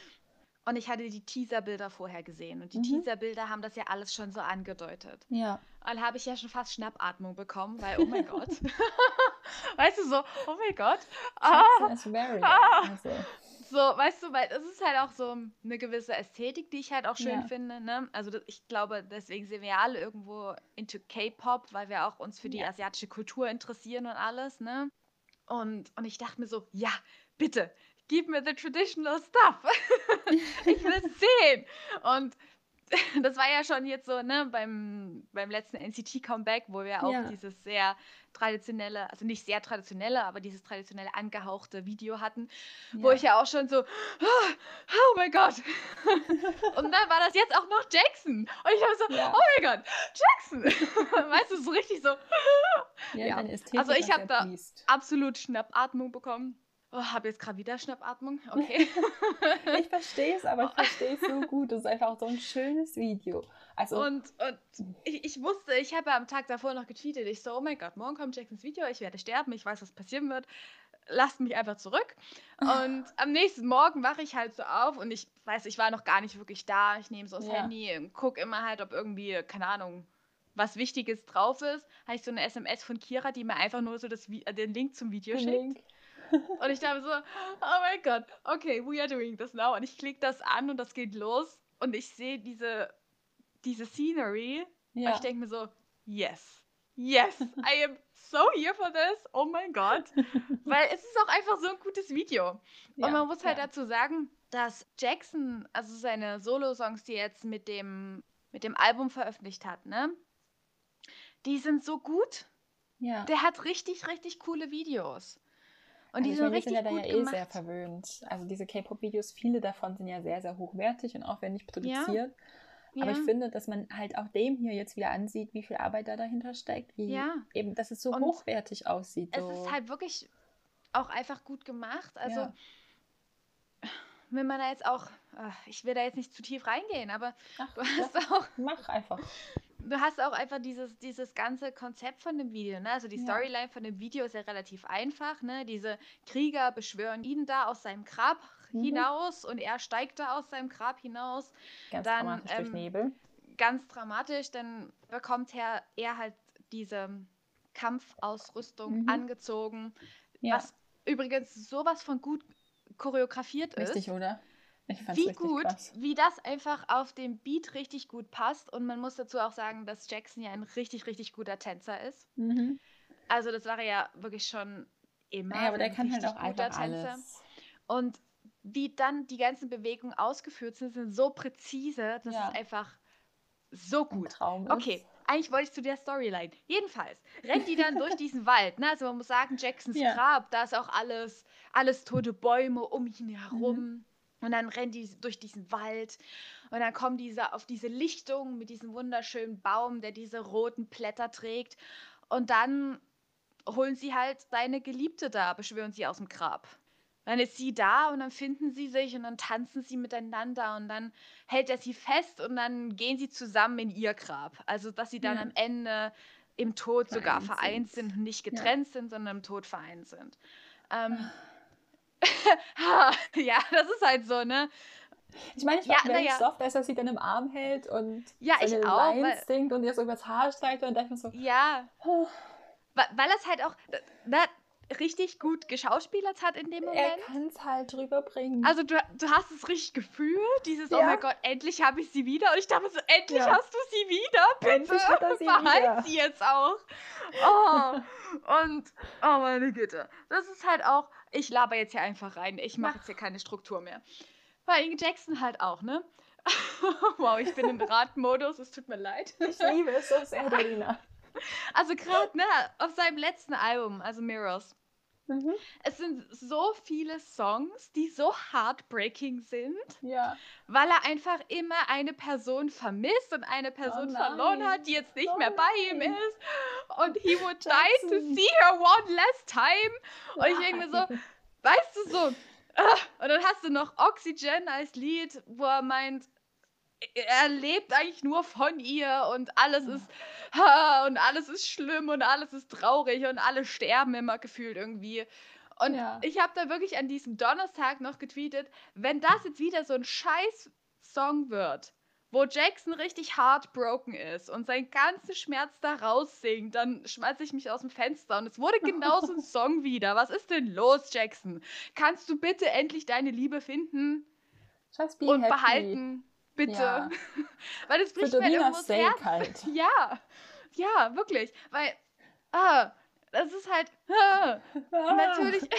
Und ich hatte die Teaserbilder vorher gesehen und die mhm. Teaserbilder haben das ja alles schon so angedeutet. Ja. Und habe ich ja schon fast Schnappatmung bekommen, weil, oh mein Gott. weißt du, so, oh mein Gott. Ah, ah, also. So, weißt du, weil es ist halt auch so eine gewisse Ästhetik, die ich halt auch schön ja. finde. Ne? Also das, ich glaube, deswegen sind wir alle irgendwo into K-Pop, weil wir auch uns für die ja. asiatische Kultur interessieren und alles. Ne? Und, und ich dachte mir so, ja, bitte, gib mir the traditional stuff. ich will es sehen. Und das war ja schon jetzt so, ne, beim, beim letzten NCT-Comeback, wo wir auch ja. dieses sehr traditionelle, also nicht sehr traditionelle, aber dieses traditionelle angehauchte Video hatten, ja. wo ich ja auch schon so, oh, oh mein Gott. und dann war das jetzt auch noch Jackson. Und ich habe so, ja. oh mein Gott, Jackson. weißt du, so richtig so. ja, Also ich habe da absolut Schnappatmung bekommen. Oh, habe jetzt gerade wieder Schnappatmung. Okay. ich verstehe es, aber ich verstehe es so gut. Das ist einfach so ein schönes Video. Also, und und ich, ich wusste, ich habe am Tag davor noch getweetet. Ich so, oh mein Gott, morgen kommt Jacksons Video, ich werde sterben, ich weiß, was passieren wird. Lasst mich einfach zurück. Und am nächsten Morgen wache ich halt so auf und ich weiß, ich war noch gar nicht wirklich da. Ich nehme so das ja. Handy und gucke immer halt, ob irgendwie, keine Ahnung, was Wichtiges drauf ist. Habe ich so eine SMS von Kira, die mir einfach nur so das, den Link zum Video schickt. Link. Und ich dachte so, oh mein Gott, okay, we are doing this now. Und ich klicke das an und das geht los. Und ich sehe diese, diese Scenery. Ja. Und ich denke mir so, yes, yes, I am so here for this. Oh mein Gott. Weil es ist auch einfach so ein gutes Video. Ja, und man muss halt ja. dazu sagen, dass Jackson, also seine Solo-Songs, die er jetzt mit dem, mit dem Album veröffentlicht hat, ne? Die sind so gut. Ja. Der hat richtig, richtig coole Videos. Und die also sind richtig sind ja gut ja eh sehr verwöhnt. Also diese K-Pop-Videos, viele davon sind ja sehr, sehr hochwertig und aufwendig produziert. Ja. Aber ja. ich finde, dass man halt auch dem hier jetzt wieder ansieht, wie viel Arbeit da dahinter steckt, wie ja. eben, dass es so und hochwertig aussieht. So. Es ist halt wirklich auch einfach gut gemacht. Also wenn man da jetzt auch, ich will da jetzt nicht zu tief reingehen, aber Ach, du hast auch. Mach einfach du hast auch einfach dieses, dieses ganze Konzept von dem Video. Ne? Also die Storyline von dem Video ist ja relativ einfach. Ne? Diese Krieger beschwören ihn da aus seinem Grab mhm. hinaus und er steigt da aus seinem Grab hinaus. Ganz dann, dramatisch ähm, durch Nebel. Ganz dramatisch, dann bekommt er, er halt diese Kampfausrüstung mhm. angezogen, ja. was übrigens sowas von gut choreografiert Richtig, ist. Richtig, oder? Wie gut, krass. wie das einfach auf dem Beat richtig gut passt. Und man muss dazu auch sagen, dass Jackson ja ein richtig, richtig guter Tänzer ist. Mhm. Also das war ja wirklich schon immer. Ja, aber der kann halt auch einfach Tänzer. alles. Und wie dann die ganzen Bewegungen ausgeführt sind, sind so präzise, das Ja. ist einfach so Ein gut. Traum Okay, ist. eigentlich wollte ich zu der Storyline. Jedenfalls rennt die dann durch diesen Wald. Ne? Also man muss sagen, Jacksons Ja. Grab, da ist auch alles, alles tote Bäume um ihn herum. Mhm. Und dann rennt die durch diesen Wald und dann kommen diese auf diese Lichtung mit diesem wunderschönen Baum, der diese roten Blätter trägt. Und dann holen sie halt seine Geliebte da, beschwören sie aus dem Grab. Dann ist sie da und dann finden sie sich und dann tanzen sie miteinander und dann hält er sie fest und dann gehen sie zusammen in ihr Grab. Also, dass sie dann Ja. am Ende im Tod sogar Vereint vereint sind. sind und nicht Ja. getrennt sind, sondern im Tod vereint sind. Ähm, ja, das ist halt so, ne? Ich meine, ich Ja, war very naja. soft, als er sie dann im Arm hält und Ja, ich seine auch, Lines singt und ihr so übers Haar streicht und dann dachte ich mir so, Ja, oh, weil er es halt auch na, richtig gut geschauspielert hat in dem er Moment. kann es halt rüberbringen. Also du, du hast es richtig gefühlt, dieses, oh Ja. mein Gott, endlich habe ich sie wieder. Und ich dachte so, endlich Ja. hast du sie wieder, bitte. Endlich hat er sie Behalt sie jetzt auch. Oh, und, oh meine Güte. Das ist halt auch, ich laber jetzt hier einfach rein. Ich mache Mach. jetzt hier keine Struktur mehr. Bei Inge Jackson halt auch, ne? wow, ich bin im Radmodus, es tut mir leid. ich liebe es so sehr, Dorina. Also gerade, ne, auf seinem letzten Album, also Mirrors, Mhm. es sind so viele Songs, die so heartbreaking sind. Ja. weil er einfach immer eine Person vermisst und eine Person Oh verloren hat, die jetzt nicht Oh mehr bei ihm ist. Und he would die to see her one last time. Und ich denke mir so, weißt du so. ah, Und dann hast du noch Oxygen als Lied, wo er meint, er lebt eigentlich nur von ihr und alles ist ha, und alles ist schlimm und alles ist traurig und alle sterben immer gefühlt irgendwie. Und Ja. ich habe da wirklich an diesem Donnerstag noch getweetet, wenn das jetzt wieder so ein scheiß Song wird, wo Jackson richtig heartbroken ist und seinen ganzen Schmerz da raussingt, dann schmeiße ich mich aus dem Fenster. Und es wurde genau so ein Song wieder. Was ist denn los, Jackson? Kannst du bitte endlich deine Liebe finden be und happy. behalten? Bitte. Ja. Weil das Für bricht mir irgendwo Dorinas das Herz. Halt. Ja, ja, wirklich. Weil, ah, das ist halt, ah, natürlich.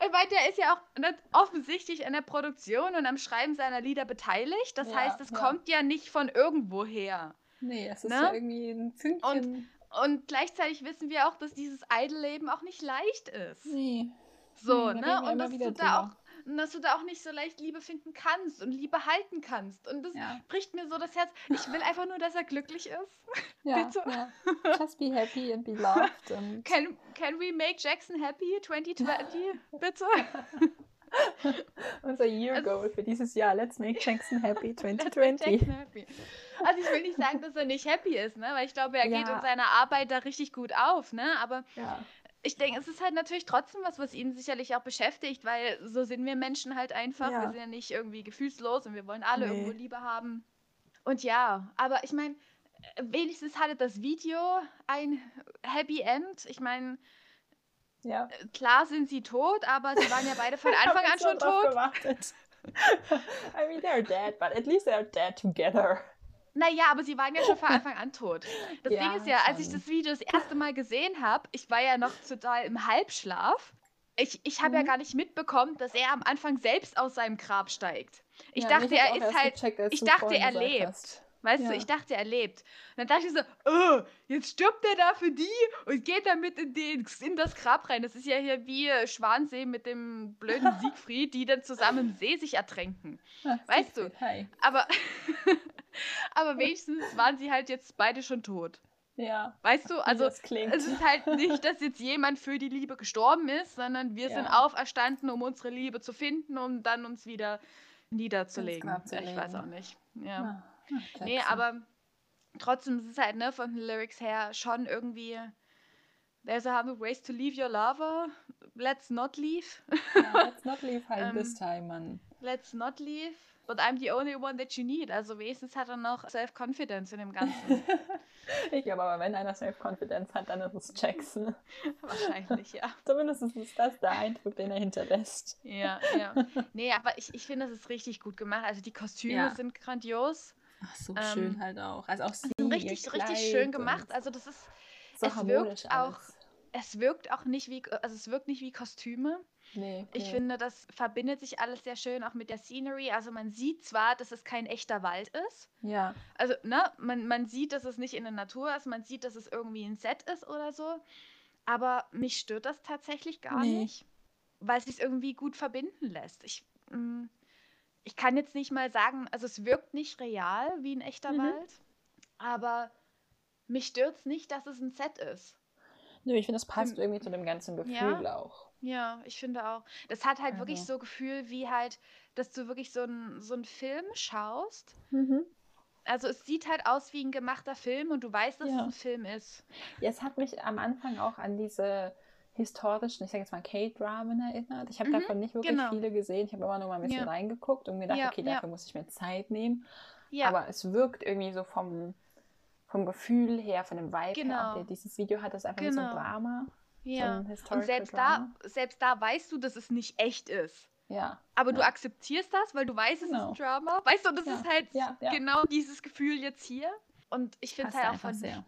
ich meine, der ist ja auch offensichtlich an der Produktion und am Schreiben seiner Lieder beteiligt. Das Ja, heißt, es ja. kommt ja nicht von irgendwo her. Nee, es ist Ne? ja irgendwie ein Fünkchen. Und gleichzeitig wissen wir auch, dass dieses Idol-Leben auch nicht leicht ist. nee. So, Nee, ne? Und dass du da auch. Und dass du da auch nicht so leicht Liebe finden kannst und Liebe halten kannst. Und das Ja. bricht mir so das Herz. Ich will einfach nur, dass er glücklich ist. Ja, Bitte. ja. Just be happy and be loved. Und Can, can we make Jackson happy 2020? Bitte? unser Year Es- Goal für dieses Jahr. Let's make Jackson happy Let's make 2020. Jackson happy. Also ich will nicht sagen, dass er nicht happy ist, ne? Weil ich glaube, er geht Ja. in seiner Arbeit da richtig gut auf, ne? Aber Ja. Ich denke, es ist halt natürlich trotzdem was, was ihn sicherlich auch beschäftigt, weil so sind wir Menschen halt einfach. Ja. Wir sind ja nicht irgendwie gefühlslos und wir wollen alle Nee. irgendwo Liebe haben. Und ja, aber ich meine, wenigstens hatte das Video ein Happy End. Ich meine, Ja. klar sind sie tot, aber sie waren ja beide von Anfang an schon tot. I mean, they're dead, but at least they're dead together. Naja, aber sie waren ja schon von Anfang an tot. Das Ja, Ding ist ja, als ich das Video das erste Mal gesehen habe, ich war ja noch total im Halbschlaf. Ich, ich habe ja Mhm. gar nicht mitbekommen, dass er am Anfang selbst aus seinem Grab steigt. Ich Ja, dachte, er ist halt, gecheckt, ich du dachte, er lebt. hast. Weißt Ja. du, ich dachte, er lebt. Und dann dachte ich so, oh, jetzt stirbt er da für die und geht damit in, den, in das Grab rein. Das ist ja hier wie äh, Schwansee mit dem blöden Siegfried, die dann zusammen im See sich ertränken. Ah, Weißt du, Siegfried, Hi. Aber, aber wenigstens waren sie halt jetzt beide schon tot. Ja. Weißt du, also es ist halt nicht, dass jetzt jemand für die Liebe gestorben ist, sondern wir sind Ja. auferstanden, um unsere Liebe zu finden und dann uns wieder niederzulegen. Zu ich weiß auch nicht. Ja. Ah, ah, Nee, Jackson. aber trotzdem ist es halt, ne, von den Lyrics her schon irgendwie. There's a hundred ways to leave your lover. Let's not leave. Ja, let's not leave halt Ähm, this time, Mann. Let's not leave. But I'm the only one that you need. Also wenigstens hat er noch Self-Confidence in dem Ganzen. ich glaube aber, wenn einer Self-Confidence hat, dann ist es Jackson. Wahrscheinlich, ja. Zumindest ist das der Eindruck, den er hinterlässt. Ja, ja. Nee, aber ich, ich finde, das ist richtig gut gemacht. Also die Kostüme Ja. sind grandios. Ach, so Ähm, schön halt auch. Also auch sie, richtig, richtig schön gemacht. Also das ist, So es wirkt auch- alles. es wirkt auch nicht wie, also es wirkt nicht wie Kostüme. Nee, Ich nee. finde, das verbindet sich alles sehr schön, auch mit der Scenery. Also man sieht zwar, dass es kein echter Wald ist. Ja, Also, ne, man, man sieht, dass es nicht in der Natur ist, man sieht, dass es irgendwie ein Set ist oder so. Aber mich stört das tatsächlich gar Nee. nicht, weil es sich irgendwie gut verbinden lässt. Ich, mm, ich kann jetzt nicht mal sagen, also es wirkt nicht real wie ein echter Mhm. Wald, aber mich stört es nicht, dass es ein Set ist. Nö, ich finde, das passt Für- irgendwie zu dem ganzen Hm. Ja. Gefühl auch. Ja, ich finde auch. Das hat halt wirklich Also. so Gefühl, wie halt, dass du wirklich so einen so einen Film schaust. Mhm. Also es sieht halt aus wie ein gemachter Film und du weißt, dass es Ja. ein Film ist. Ja, es hat mich am Anfang auch an diese historischen, ich sage jetzt mal K-Dramen erinnert. Ich habe Mhm, davon nicht wirklich genau. viele gesehen. Ich habe immer nur mal ein bisschen Ja. reingeguckt und gedacht, Ja, okay, dafür muss ich mir Zeit nehmen. Ja, Aber es wirkt irgendwie so vom, vom Gefühl her, von dem Vibe her. Genau. Auch der, dieses Video hat das einfach wie so ein Genau. Drama. Ja. ein Und selbst Drama. da, selbst da weißt du, dass es nicht echt ist. Ja. Aber du Ja. akzeptierst das, weil du weißt, es Genau. ist ein Drama. Weißt du, das Ja, ist halt ja, genau dieses Gefühl jetzt hier. Und ich finde es halt auch von, sehr.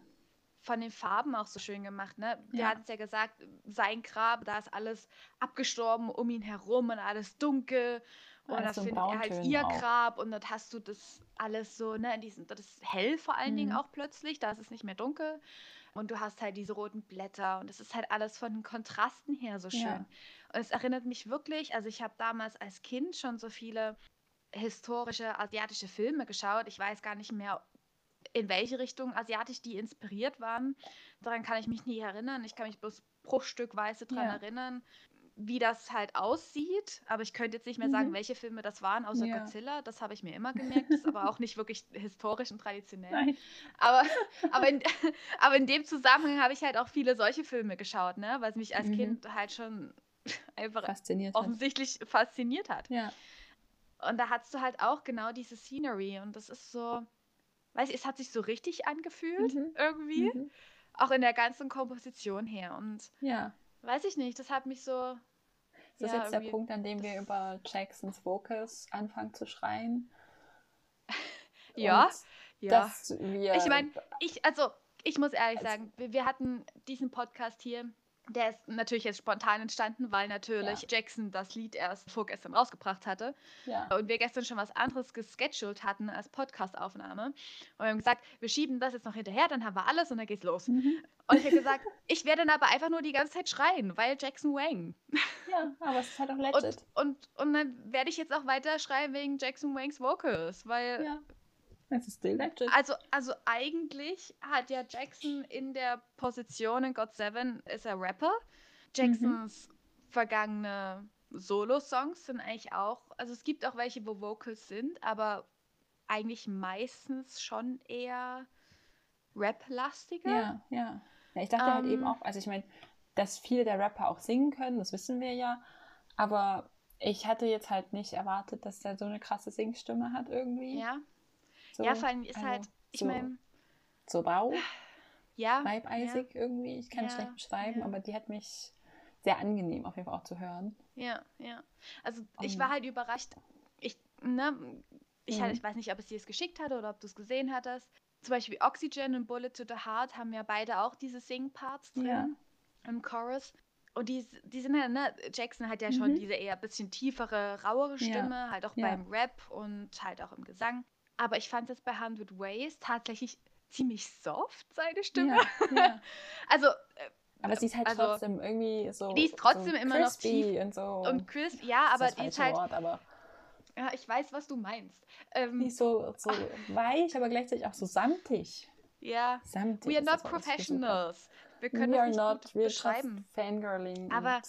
von den Farben auch so schön gemacht. Ne? Der Ja. hat es ja gesagt, sein Grab, da ist alles abgestorben um ihn herum und alles dunkel. Und Alles das so in findet er halt ihr auch. Grab und dann hast du das alles so, ne, in diesen, das ist hell vor allen Dingen Mhm. auch plötzlich, da ist es nicht mehr dunkel. Und du hast halt diese roten Blätter und es ist halt alles von den Kontrasten her so schön. Ja. Und es erinnert mich wirklich, also ich habe damals als Kind schon so viele historische asiatische Filme geschaut. Ich weiß gar nicht mehr, in welche Richtung asiatisch die inspiriert waren. Daran kann ich mich nie erinnern. Ich kann mich bloß bruchstückweise daran Ja. erinnern, wie das halt aussieht. Aber ich könnte jetzt nicht mehr sagen, Mhm. welche Filme das waren, außer Ja. Godzilla. Das habe ich mir immer gemerkt. Das ist aber auch nicht wirklich historisch und traditionell. Nein. Aber, aber, in, aber in dem Zusammenhang habe ich halt auch viele solche Filme geschaut, ne? weil es mich als Mhm. Kind halt schon einfach Fasziniert. Hat. offensichtlich fasziniert hat. Ja. Und da hast du halt auch genau diese Scenery und das ist so, weiß ich, es hat sich so richtig angefühlt Mhm. irgendwie, Mhm. auch in der ganzen Komposition her und Ja. Weiß ich nicht, das hat mich so Ist das ja, jetzt der Punkt, an dem wir über Jacksons Vocals anfangen zu schreien? ja, ja. Dass wir, Ich meine, ich, also, ich muss ehrlich Also- sagen, wir, wir hatten diesen Podcast hier, der ist natürlich jetzt spontan entstanden, weil natürlich Ja. Jackson das Lied erst vorgestern rausgebracht hatte ja. und wir gestern schon was anderes gescheduled hatten als Podcastaufnahme. Und wir haben gesagt, wir schieben das jetzt noch hinterher, dann haben wir alles und dann geht's los. Mhm. Und ich habe gesagt, ich werde dann aber einfach nur die ganze Zeit schreien, weil Jackson Wang. ja, aber es ist halt auch Und, legit. und, und dann werde ich jetzt auch weiter schreien wegen Jackson Wangs Vocals, weil ja. Es ist legit. Also, also eigentlich hat ja Jackson in der Position in God Seven ist er Rapper. Jacksons vergangene Solo-Songs sind eigentlich auch, also es gibt auch welche, wo Vocals sind, aber eigentlich meistens schon eher Rap-lastiger. Ja, ja. ja ich dachte halt eben Ähm. auch, also ich meine, dass viele der Rapper auch singen können, das wissen wir ja. Aber ich hatte jetzt halt nicht erwartet, dass der so eine krasse Singstimme hat irgendwie. Ja, So, ja vor allem ist also halt, ich so, meine, So rau, ja, weibeisig irgendwie. Ich kann es Ja, schlecht beschreiben, ja. aber die hat mich sehr angenehm auf jeden Fall auch zu hören. Ja, ja. Also ich Um, war halt überrascht. Ich, ne, ich, halt, Mhm. ich weiß nicht, ob es dir es geschickt hatte oder ob du es gesehen hattest. Zum Beispiel Oxygen und Bullet to the Heart haben ja beide auch diese Sing-Parts drin Ja. im Chorus. Und die, die sind ja, ne, Jackson hat ja schon Mhm. diese eher bisschen tiefere, rauere Ja. Stimme, halt auch Ja. beim Rap und halt auch im Gesang. Aber ich fand es bei 100 Ways tatsächlich ziemlich soft, seine Stimme. Ja, ja. Also, äh, Aber sie ist halt Also, trotzdem irgendwie so. die ist trotzdem so immer noch crispy und so. und Chris, ja, aber die ist halt, Wort, aber ja, ich weiß, was du meinst. Ähm, die ist so, so weich, aber gleichzeitig auch so samtig. Ja, Samtig. we are not professionals. Wir können We das nicht not, gut beschreiben. fangirling. Aber-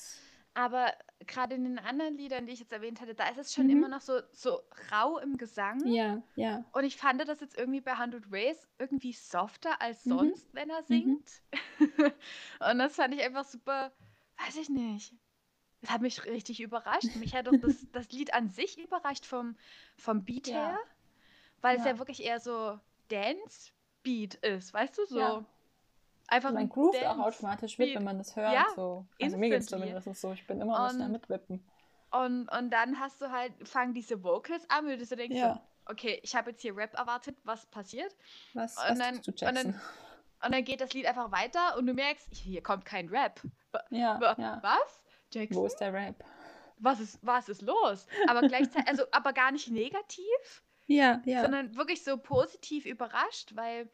Aber gerade in den anderen Liedern, die ich jetzt erwähnt hatte, da ist es schon Mhm. immer noch so, so rau im Gesang. Ja, ja. Und ich fand das jetzt irgendwie bei 100 Ways irgendwie softer als Mhm. sonst, wenn er singt. Und das fand ich einfach super, weiß ich nicht. Das hat mich richtig überrascht. Mich hat auch das, das Lied an sich überrascht vom, vom Beat Ja. her, weil es Ja. ja wirklich eher so Dance-Beat ist, weißt du, so. Ja. Einfach Man groovt auch automatisch mit, wenn man das hört. Ja, so. Also mir geht es zumindest so. Ich bin immer bisschen am Und- Mitwippen. Und, und dann hast du halt, fangen diese Vocals an, und du denkst Ja. so, okay, ich habe jetzt hier Rap erwartet, was passiert? Was, und was dann- du, und dann- Jackson? Und dann geht das Lied einfach weiter und du merkst, hier kommt kein Rap. Ja, ja. Was? Jackson? Wo ist der Rap? Was ist, was ist los? Aber gleichzeitig, also aber gar nicht negativ, Ja, ja. sondern wirklich so positiv überrascht, weil,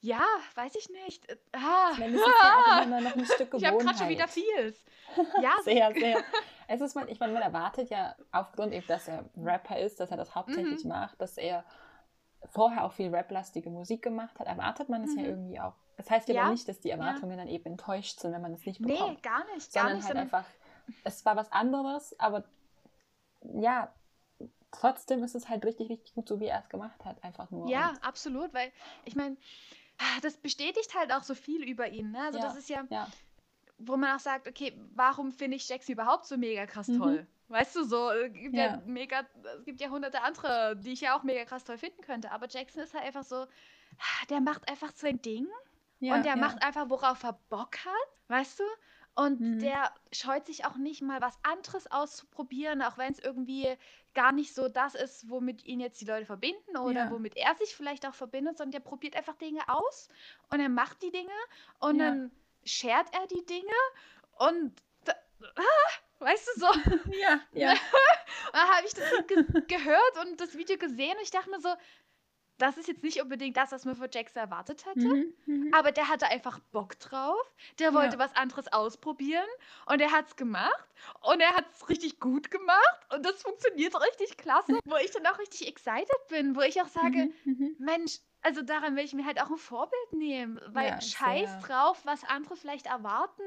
ja, weiß ich nicht. äh, Ah, Ich meine, es ist ja immer noch ein Stück ich habe Gewohnheit. gerade schon wieder Feels. Ja, es Sehr, sehr. Es ist, man, ich meine, man erwartet ja aufgrund eben, dass er Rapper ist, dass er das hauptsächlich Mhm. macht, dass er vorher auch viel raplastige Musik gemacht hat, erwartet man es ja Mhm. irgendwie auch. Das heißt ja, Ja, aber nicht, dass die Erwartungen dann eben enttäuscht sind, wenn man es nicht nee, bekommt. gar nicht, gar sondern nicht. halt Sondern, einfach, es war was anderes, aber ja, trotzdem ist es halt richtig, richtig gut, so wie er es gemacht hat, einfach nur. ja, absolut, weil ich meine, das bestätigt halt auch so viel über ihn. Ne? Also Ja. das ist ja, ja, wo man auch sagt, okay, warum finde ich Jackson überhaupt so mega krass Mhm. toll? Weißt du, so, es gibt ja. Ja. mega, es gibt ja hunderte andere, die ich ja auch mega krass toll finden könnte. Aber Jackson ist halt einfach so, der macht einfach sein Ding und der macht einfach, worauf er Bock hat, weißt du? Und Mhm. der scheut sich auch nicht mal was anderes auszuprobieren, auch wenn es irgendwie gar nicht so das ist, womit ihn jetzt die Leute verbinden oder Ja. womit er sich vielleicht auch verbindet, sondern der probiert einfach Dinge aus und er macht die Dinge und Ja. dann schert er die Dinge und da, ah, weißt du so, ja, ja. da habe ich das ge gehört und das Video gesehen und ich dachte mir so, das ist jetzt nicht unbedingt das, was man von Jackson erwartet hätte. Mhm, mhm. Aber der hatte einfach Bock drauf. Der wollte Ja. was anderes ausprobieren und er hat es gemacht und er hat es richtig gut gemacht und das funktioniert richtig klasse, wo ich dann auch richtig excited bin, wo ich auch sage, Mhm, mhm. Mensch, also daran will ich mir halt auch ein Vorbild nehmen, weil Ja, scheiß sehr. drauf, was andere vielleicht erwarten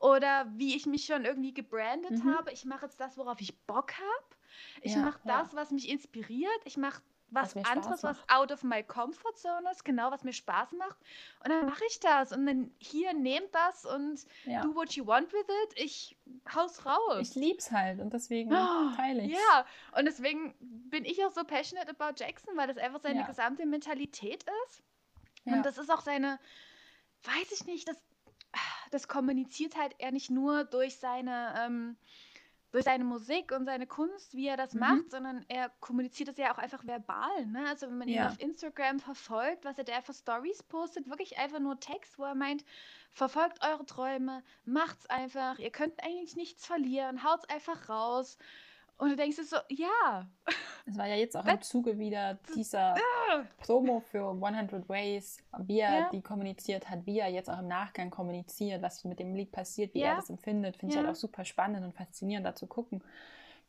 oder wie ich mich schon irgendwie gebrandet Mhm. habe. Ich mache jetzt das, worauf ich Bock habe. Ich Ja, mache ja. das, was mich inspiriert. Ich mache was, anderes, was out of my comfort zone ist, genau, was mir Spaß macht. Und dann mache ich das. Und dann hier, nehmt das und Ja. do what you want with it. Ich hau's raus. Ich lieb's halt und deswegen Oh, teile ich Ja, und deswegen bin ich auch so passionate about Jackson, weil das einfach seine Ja. gesamte Mentalität ist. Ja. Und das ist auch seine, weiß ich nicht, das, das kommuniziert halt er nicht nur durch seine, ähm, durch seine Musik und seine Kunst, wie er das Mhm. macht, sondern er kommuniziert das ja auch einfach verbal. Ne? Also wenn man ihn Ja. auf Instagram verfolgt, was er da für Stories postet, wirklich einfach nur Text, wo er meint, verfolgt eure Träume, macht's einfach, ihr könnt eigentlich nichts verlieren, haut's einfach raus. Und du denkst so, ja, Es war ja jetzt auch im Das- Zuge wieder dieser Promo für 100 Ways, wie er Ja. die kommuniziert hat, wie er jetzt auch im Nachgang kommuniziert, was mit dem Lied passiert, wie Ja. er das empfindet, finde ich halt auch super spannend und faszinierend da zu gucken,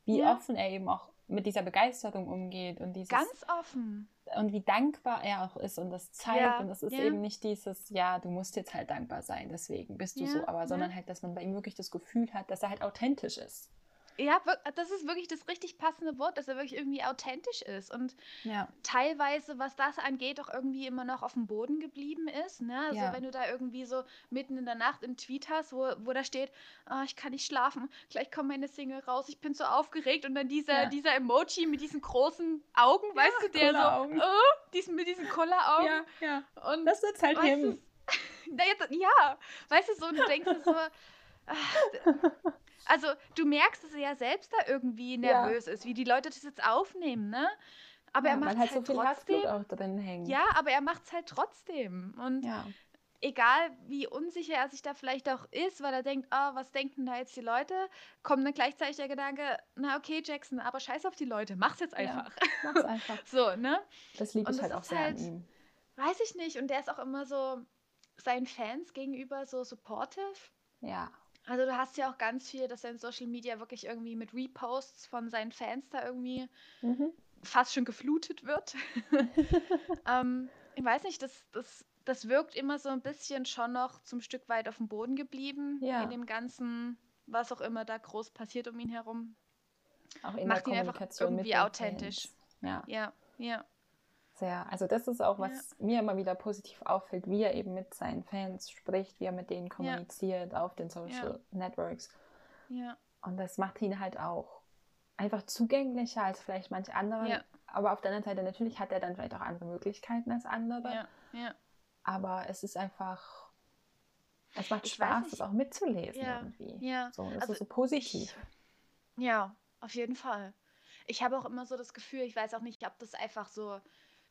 wie offen er eben auch mit dieser Begeisterung umgeht und dieses ganz offen. und wie dankbar er auch ist und das zeigt Ja, und es ist ja. eben nicht dieses, ja, du musst jetzt halt dankbar sein, deswegen bist du Ja, so, aber sondern halt, dass man bei ihm wirklich das Gefühl hat, dass er halt authentisch ist. Ja, das ist wirklich das richtig passende Wort, dass er wirklich irgendwie authentisch ist und Ja. teilweise, was das angeht, auch irgendwie immer noch auf dem Boden geblieben ist. Ne? Also Ja. wenn du da irgendwie so mitten in der Nacht einen Tweet hast, wo, wo da steht, "Ah, ich kann nicht schlafen, gleich kommt meine Single raus, ich bin so aufgeregt und dann dieser, Ja. dieser Emoji mit diesen großen Augen, weißt du, der so, äh, diesen, mit diesen Kulleraugen. Ja, ja. Und Das ist halt weißt jetzt, ja, weißt du, so, und du denkst so, also du merkst, dass er ja selbst da irgendwie Ja. nervös ist, wie die Leute das jetzt aufnehmen, ne? Aber ja, er macht weil halt, halt so trotzdem. Auch drin hängt. Ja, aber er macht es halt trotzdem. Und Ja. egal wie unsicher er sich da vielleicht auch ist, weil er denkt, ah, was denken da jetzt die Leute, kommt dann gleichzeitig der Gedanke, na okay, Jackson, aber scheiß auf die Leute, mach's jetzt Ja. einfach. Mach's einfach. So, ne? Das liebe ich halt auch sehr halt- an ihm. Weiß ich nicht. Und der ist auch immer so seinen Fans gegenüber so supportive. Ja. Also du hast ja auch ganz viel, dass er in Social Media wirklich irgendwie mit Reposts von seinen Fans da irgendwie Mhm. fast schon geflutet wird. ähm, ich weiß nicht, das, das, das wirkt immer so ein bisschen schon noch zum Stück weit auf dem Boden geblieben Ja. in dem ganzen, was auch immer da groß passiert um ihn herum. Auch in Macht der ihn einfach irgendwie authentisch. Fans. Ja, Ja, ja, sehr. Also das ist auch, Ja. was mir immer wieder positiv auffällt, wie er eben mit seinen Fans spricht, wie er mit denen kommuniziert auf den Social Networks. ja, Und das macht ihn halt auch einfach zugänglicher als vielleicht manch andere. Ja. Aber auf der anderen Seite, natürlich hat er dann vielleicht auch andere Möglichkeiten als andere. ja, ja. Aber es ist einfach, es macht Ich Spaß, das auch mitzulesen Ja, irgendwie. ja. So, es Also ist so positiv. Ja, auf jeden Fall. Ich habe auch immer so das Gefühl, ich weiß auch nicht, ob das einfach so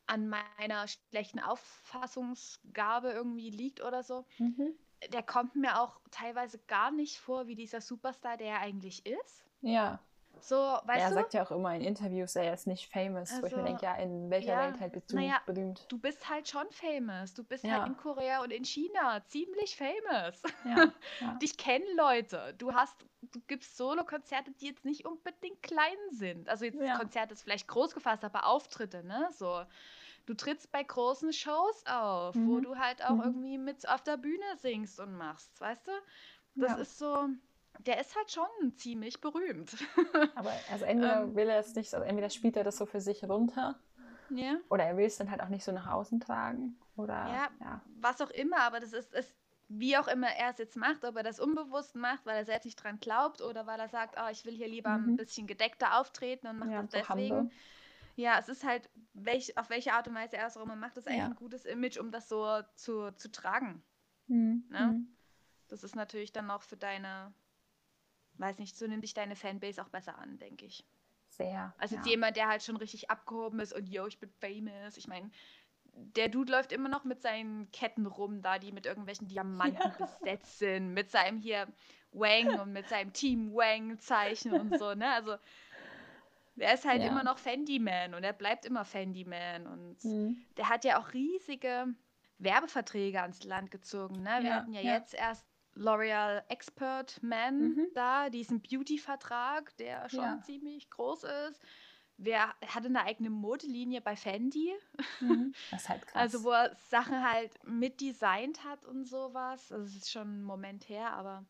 an meiner schlechten Auffassungsgabe irgendwie liegt oder so. Mhm. Der kommt mir auch teilweise gar nicht vor wie dieser Superstar, der er eigentlich ist. Ja. So, weißt er du? sagt ja auch immer in Interviews, er ist nicht famous, wo ich mir Also, denke, ja, in welcher ja, Welt halt bist du naja, berühmt? Du bist halt schon famous. Du bist Ja. halt in Korea und in China ziemlich famous. Ja, ja. Dich kennen Leute. Du hast, du gibst Solo-Konzerte, die jetzt nicht unbedingt klein sind. Also jetzt Ja. Konzert ist vielleicht groß gefasst, aber Auftritte, ne? So. Du trittst bei großen Shows auf, wo Mhm. du halt auch Mhm. irgendwie mit auf der Bühne singst und machst, weißt du? Das Ja. ist so, der ist halt schon ziemlich berühmt. Aber also entweder Ähm. will er es nicht, also entweder spielt er das so für sich runter ja. oder er will es dann halt auch nicht so nach außen tragen. Oder Ja. ja. was auch immer, aber das ist, ist wie auch immer er es jetzt macht, ob er das unbewusst macht, weil er selbst nicht dran glaubt oder weil er sagt, ah, ich will hier lieber ein Mhm. bisschen gedeckter auftreten und macht Ja, das so deswegen. humble. Ja, es ist halt, welch, auf welche Art und Weise er es auch immer macht, ist eigentlich Ja. ein gutes Image, um das so zu, zu tragen. Mhm. Ne? Mhm. Das ist natürlich dann auch für deine, weiß nicht, so nimmt dich deine Fanbase auch besser an, denke ich. Sehr. Also jetzt ja. jemand, der halt schon richtig abgehoben ist und yo, ich bin famous. Ich meine, der Dude läuft immer noch mit seinen Ketten rum, da die mit irgendwelchen Diamanten besetzt sind, mit seinem hier Wang und mit seinem Team Wang-Zeichen und so, ne? Also er ist halt Ja. immer noch Fendi Man und er bleibt immer Fendi Man und Mhm. der hat ja auch riesige Werbeverträge ans Land gezogen, ne? Wir Ja, hatten ja, ja. jetzt erst L'Oreal Expert Man Mhm. da, diesen Beauty-Vertrag, der schon Ja. ziemlich groß ist. Wer hatte eine eigene Modelinie bei Fendi? Mhm. Das ist halt krass. Also wo er Sachen halt mitdesignt hat und sowas. Also es ist schon ein Moment her, aber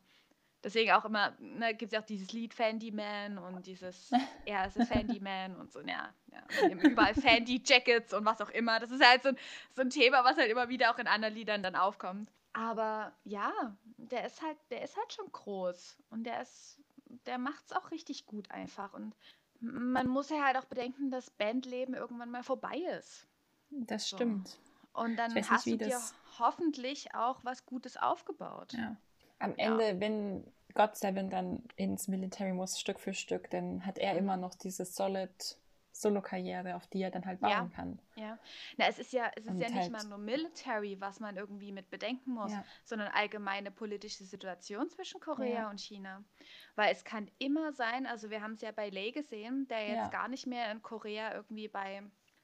deswegen auch immer, ne, gibt es auch dieses Lied Fendi Man und dieses, er ist ein Fendi Man und so, ja. ja. Und überall Fendi Jackets und was auch immer. Das ist halt so ein, so ein Thema, was halt immer wieder auch in anderen Liedern dann aufkommt. Aber ja, der ist halt, der ist halt schon groß und der ist, der macht's auch richtig gut einfach. Und man muss ja halt auch bedenken, dass Bandleben irgendwann mal vorbei ist. das so. stimmt. Und dann nicht, hast du dir hoffentlich auch was Gutes aufgebaut. Ja. Am Ja. Ende, wenn God Seven dann ins Military muss, Stück für Stück, dann hat er Mhm. immer noch diese solid Solo-Karriere, auf die er dann halt bauen Ja. kann. Ja. Na, es ist ja, es ist Und ja nicht halt- mal nur Military, was man irgendwie mit bedenken muss, Ja. sondern allgemeine politische Situation zwischen Korea Ja. und China. Weil es kann immer sein, also wir haben es ja bei Lei gesehen, der jetzt gar nicht mehr in Korea irgendwie bei,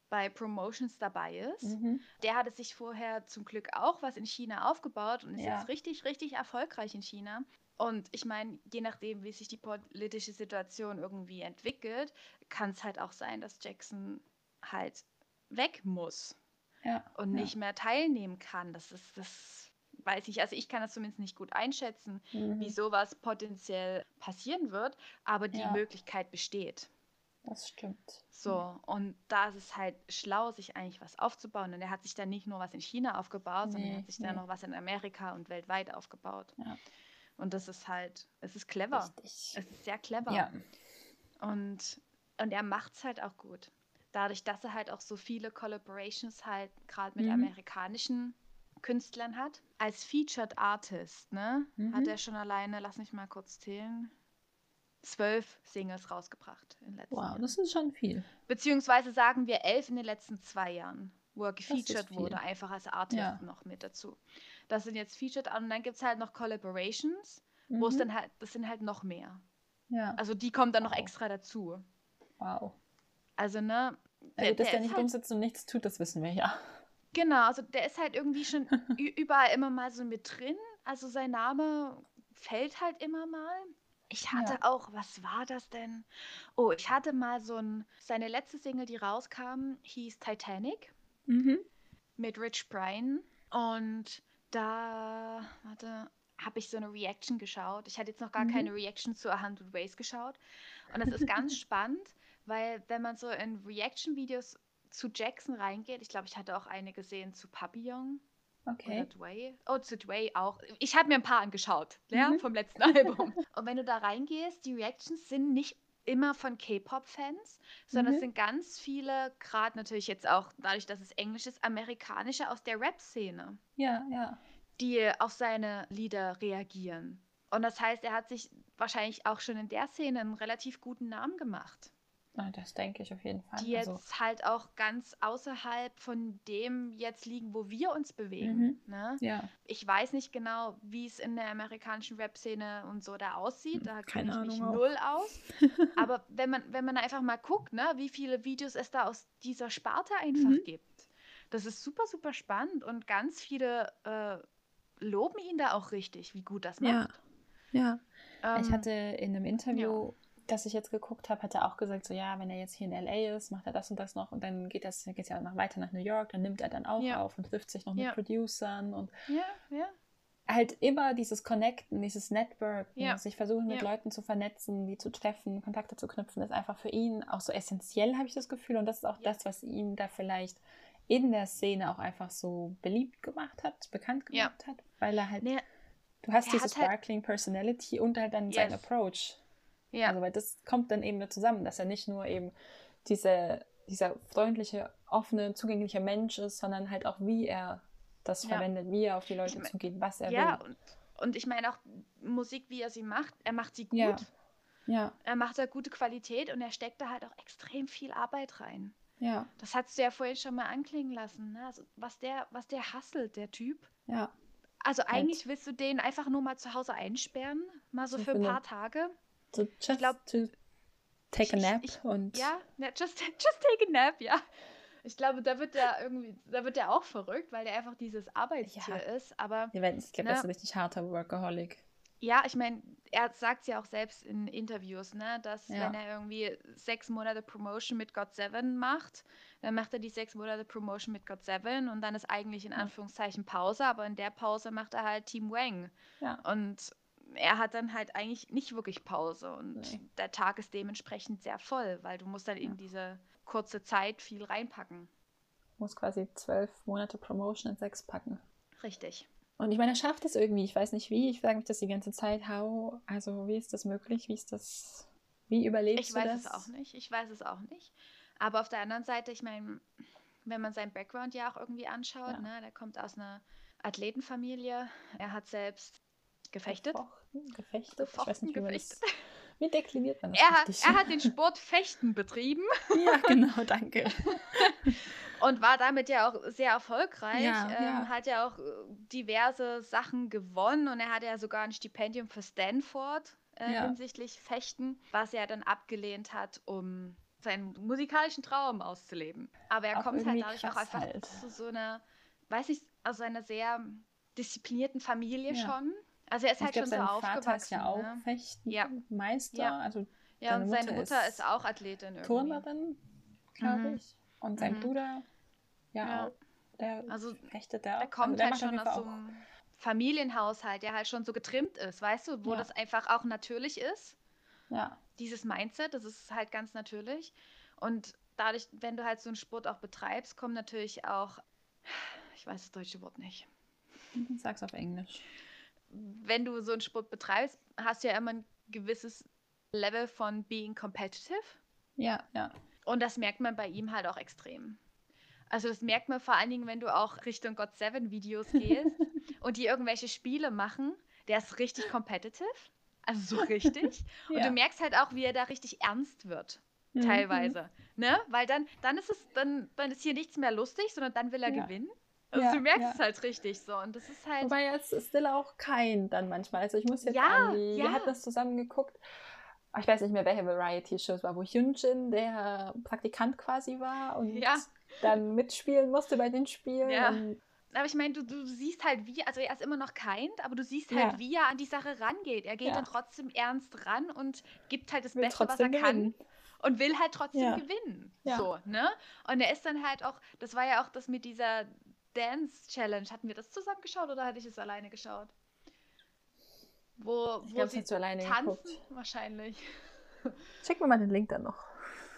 bei Promotions dabei ist. Mhm. Der hatte sich vorher zum Glück auch was in China aufgebaut und ist jetzt richtig, richtig erfolgreich in China. Und ich meine, je nachdem, wie sich die politische Situation irgendwie entwickelt, kann es halt auch sein, dass Jackson halt weg muss Ja. und ja. nicht mehr teilnehmen kann. Das ist, das weiß ich, also ich kann das zumindest nicht gut einschätzen, Mhm. wie sowas potenziell passieren wird, aber die Ja. Möglichkeit besteht. Das stimmt. So, und da ist es halt schlau, sich eigentlich was aufzubauen. Und er hat sich dann nicht nur was in China aufgebaut, sondern er Nee, hat sich dann nee. noch was in Amerika und weltweit aufgebaut. Ja. Und das ist halt, es ist clever. Richtig. Es ist sehr clever. Ja. Und, und er macht es halt auch gut. Dadurch, dass er halt auch so viele Collaborations halt gerade mit Mhm. amerikanischen Künstlern hat. Als Featured Artist, ne, hat Mhm. er schon alleine, lass mich mal kurz zählen, zwölf Singles rausgebracht in letzten Wow, Jahren. das ist schon viel. Beziehungsweise sagen wir elf in den letzten zwei Jahren, wo er gefeatured wurde, einfach als Artist Ja. noch mit dazu. Das sind jetzt Featured und dann gibt es halt noch Collaborations, wo es Mhm. dann halt, das sind halt noch mehr. Ja. Also die kommen dann noch Wow. extra dazu. Wow. Also, ne? Also, dass der ist nicht halt, rumsitzt und nichts tut, das wissen wir ja. Genau, also der ist halt irgendwie schon überall immer mal so mit drin. Also sein Name fällt halt immer mal. Ich hatte Ja. auch, was war das denn? Oh, ich hatte mal so ein, seine letzte Single, die rauskam, hieß Titanic. Mhm. mit Rich Brian und da, warte, habe ich so eine Reaction geschaut. Ich hatte jetzt noch gar Mhm. keine Reaction zu 100 Ways geschaut. Und das ist ganz spannend, weil wenn man so in Reaction-Videos zu Jackson reingeht, ich glaube, ich hatte auch eine gesehen zu Papillon oder Okay. Dway. Oh, zu Dway auch. Ich habe mir ein paar angeschaut, ja, Mhm. vom letzten Album. Und wenn du da reingehst, die Reactions sind nicht immer von K-Pop-Fans, sondern es Mhm. sind ganz viele, gerade natürlich jetzt auch dadurch, dass es Englisch ist, amerikanische aus der Rap-Szene, Ja, ja. die auf seine Lieder reagieren. Und das heißt, er hat sich wahrscheinlich auch schon in der Szene einen relativ guten Namen gemacht. Na, das denke ich auf jeden Fall. die jetzt Also, halt auch ganz außerhalb von dem jetzt liegen, wo wir uns bewegen. Mhm. Ne? ja. Ich weiß nicht genau, wie es in der amerikanischen Rap-Szene und so da aussieht. Da Keine kenne ich mich Ahnung auch. null aus. Aber wenn man, wenn man einfach mal guckt, ne, wie viele Videos es da aus dieser Sparte einfach Mhm. gibt, das ist super, super spannend und ganz viele äh, loben ihn da auch richtig, wie gut das Ja. macht. Ja. Ähm, ich hatte in einem Interview, das ich jetzt geguckt habe, hat er auch gesagt, so ja, wenn er jetzt hier in LA ist, macht er das und das noch und dann geht das geht's ja noch weiter nach New York, dann nimmt er dann auch Ja. auf und trifft sich noch mit Ja. Producern und ja, ja, halt immer dieses Connecten, dieses Networken, Ja. sich versuchen mit. Leuten zu vernetzen, die zu treffen, Kontakte zu knüpfen, ist einfach für ihn auch so essentiell, habe ich das Gefühl. Und das ist auch das, was ihn da vielleicht in der Szene auch einfach so beliebt gemacht hat, bekannt gemacht hat, weil er halt, du hast diese halt- sparkling Personality und halt dann sein Yes. Approach. Ja. Also, weil das kommt dann eben zusammen, dass er nicht nur eben diese, dieser freundliche, offene, zugängliche Mensch ist, sondern halt auch, wie er das Ja. verwendet, wie er auf die Leute mein- zugeht, was er ja, will. und, und ich meine auch Musik, wie er sie macht, er macht sie gut. Ja. Ja, Er macht da gute Qualität und er steckt da halt auch extrem viel Arbeit rein. ja, Das hast du ja vorhin schon mal anklingen lassen. Ne? Also, was der, was der hasselt, der Typ. ja. Also eigentlich willst du den einfach nur mal zu Hause einsperren, mal so So für ein paar Tage. So just glaub, to take a ich- nap ich- und Ja, ne, just, just take a nap, ja. Ich glaube, da wird der irgendwie, da wird der auch verrückt, weil der einfach dieses Arbeitstier Ja. ist. Aber Ja, ich glaube, Ne? das ist ein richtig harter Workaholic. ja, ich meine, er sagt es ja auch selbst in Interviews, ne, dass Ja. wenn er irgendwie sechs Monate Promotion mit God Seven macht, dann macht er die sechs Monate Promotion mit God Seven und dann ist eigentlich in. Anführungszeichen Pause, aber in der Pause macht er halt Team Wang. Ja. Und er hat dann halt eigentlich nicht wirklich Pause und Nee. der Tag ist dementsprechend sehr voll, weil du musst dann in diese kurze Zeit viel reinpacken. Muss quasi zwölf Monate Promotion in sechs packen. Richtig. Und ich meine, er schafft es irgendwie. Ich weiß nicht wie. Ich frage mich das die ganze Zeit. How? Also, wie ist das möglich? Wie ist das? Wie überlebst Ich du weiß das? es auch nicht. Ich weiß es auch nicht. Aber auf der anderen Seite, ich meine, wenn man seinen Background ja auch irgendwie anschaut, Ja. ne, der kommt aus einer Athletenfamilie. Er hat selbst gefechtet. Gefochten, gefechtet. ich weiß Gefochten, nicht, wie man gefechtet. das. Wie dekliniert man das Er richtig? er hat den Sport Fechten betrieben ja, genau, danke. und war damit ja auch sehr erfolgreich. Ja, ähm, ja. Hat ja auch äh, diverse Sachen gewonnen und er hatte ja sogar ein Stipendium für Stanford äh, Ja. hinsichtlich Fechten, was er dann abgelehnt hat, um seinen musikalischen Traum auszuleben. Aber er Auch kommt halt dadurch auch einfach halt. zu so einer, weiß ich, aus einer sehr disziplinierten Familie schon. Also er ist ich halt glaube, schon so aufgewachsen. Vater ist ja auch ne? Fechtenmeister. Ja. Also Ja, und seine Mutter ist ist, auch Athletin irgendwie. Turnerin, glaube Mhm. ich. Und sein Mhm. Bruder, ja, Ja. auch, der Also fechtet der auch. Er kommt also der halt schon aus so auch- einem Familienhaushalt, der halt schon so getrimmt ist, weißt du, wo Ja. das einfach auch natürlich ist. Ja, Dieses Mindset, das ist halt ganz natürlich. Und dadurch, wenn du halt so einen Sport auch betreibst, kommt natürlich auch, ich weiß das deutsche Wort nicht. sag's auf Englisch. Wenn du so einen Sport betreibst, hast du ja immer ein gewisses Level von being competitive. Ja, ja. Und das merkt man bei ihm halt auch extrem. Also das merkt man vor allen Dingen, wenn du auch Richtung God Seven Videos gehst und die irgendwelche Spiele machen. Der ist richtig competitive. Also so richtig. Und Ja. du merkst halt auch, wie er da richtig ernst wird. Mhm. Teilweise. Ne? Weil dann, dann ist es, dann, dann ist hier nichts mehr lustig, sondern dann will er Ja. gewinnen. Also Ja, du merkst ja. es halt richtig so. Und das ist halt. Wobei jetzt ist still auch kein dann manchmal. Also ich muss jetzt Ja, an die, ja. wir hatten das zusammen geguckt. Ich weiß nicht mehr, welche Variety-Show es war, wo Hyunjin der Praktikant quasi war und Ja. dann mitspielen musste bei den Spielen. Ja. Aber ich meine, du, du siehst halt, wie, also er ist immer noch kind, aber du siehst Ja. halt, wie er an die Sache rangeht. Er geht Ja. dann trotzdem ernst ran und gibt halt das will Beste, was er trotzdem kann. gewinnen. und will halt trotzdem Ja. gewinnen. Ja. So, ne? Und er ist dann halt auch, das war ja auch das mit dieser Dance Challenge. Hatten wir das zusammen geschaut oder hatte ich es alleine geschaut? Wo, Ich wo sie tanzen, geguckt. wahrscheinlich. Schick mir mal den Link dann noch.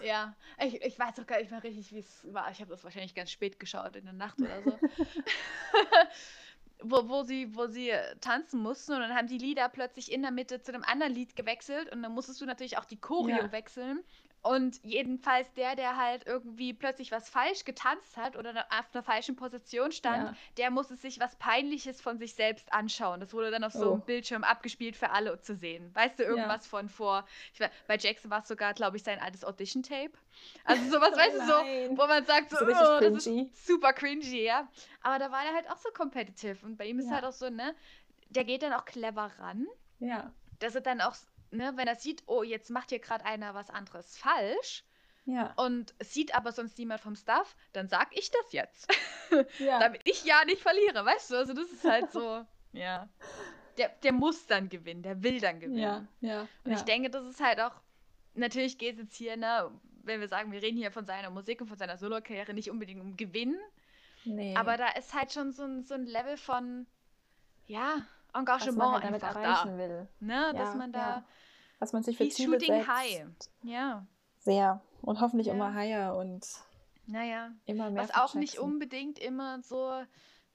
Ja, ich, ich weiß auch gar nicht mehr richtig, wie es war. Ich habe das wahrscheinlich ganz spät geschaut, in der Nacht oder so. wo, wo, sie, wo sie tanzen mussten und dann haben die Lieder plötzlich in der Mitte zu einem anderen Lied gewechselt und dann musstest du natürlich auch die Choreo Ja. wechseln. Und jedenfalls der, der halt irgendwie plötzlich was falsch getanzt hat oder auf einer falschen Position stand, Ja. der musste sich was Peinliches von sich selbst anschauen. Das wurde dann auf so Oh. einem Bildschirm abgespielt für alle zu sehen. Weißt du, irgendwas von vor, weiß, bei Jackson war es sogar, glaube ich, sein altes Audition-Tape. Also sowas, weißt du, so, wo man sagt, so, So oh, das ist super cringy, ja. Aber da war der halt auch so competitive. Und bei ihm ist Ja. halt auch so, ne, der geht dann auch clever ran Ja, dass er dann auch, ne, wenn er sieht, oh, jetzt macht hier gerade einer was anderes falsch ja, und sieht aber sonst niemand vom Staff, dann sag ich das jetzt. ja. Damit ich ja nicht verliere, weißt du? Also das ist halt so, ja. Der, der muss dann gewinnen, der will dann gewinnen. ja, ja. Und ja. ich denke, das ist halt auch, natürlich geht es jetzt hier, ne, wenn wir sagen, wir reden hier von seiner Musik und von seiner Solo-Karriere nicht unbedingt um Gewinn, nee. aber da ist halt schon so ein, so ein Level von, ja, Engagement man halt einfach erreichen da. will. Ne, dass Ja, man da, ja. Was man sich für Ziele shooting setzt. high. Ja, Sehr. Und hoffentlich Ja. immer higher und naja. immer mehr. Was auch nicht unbedingt immer so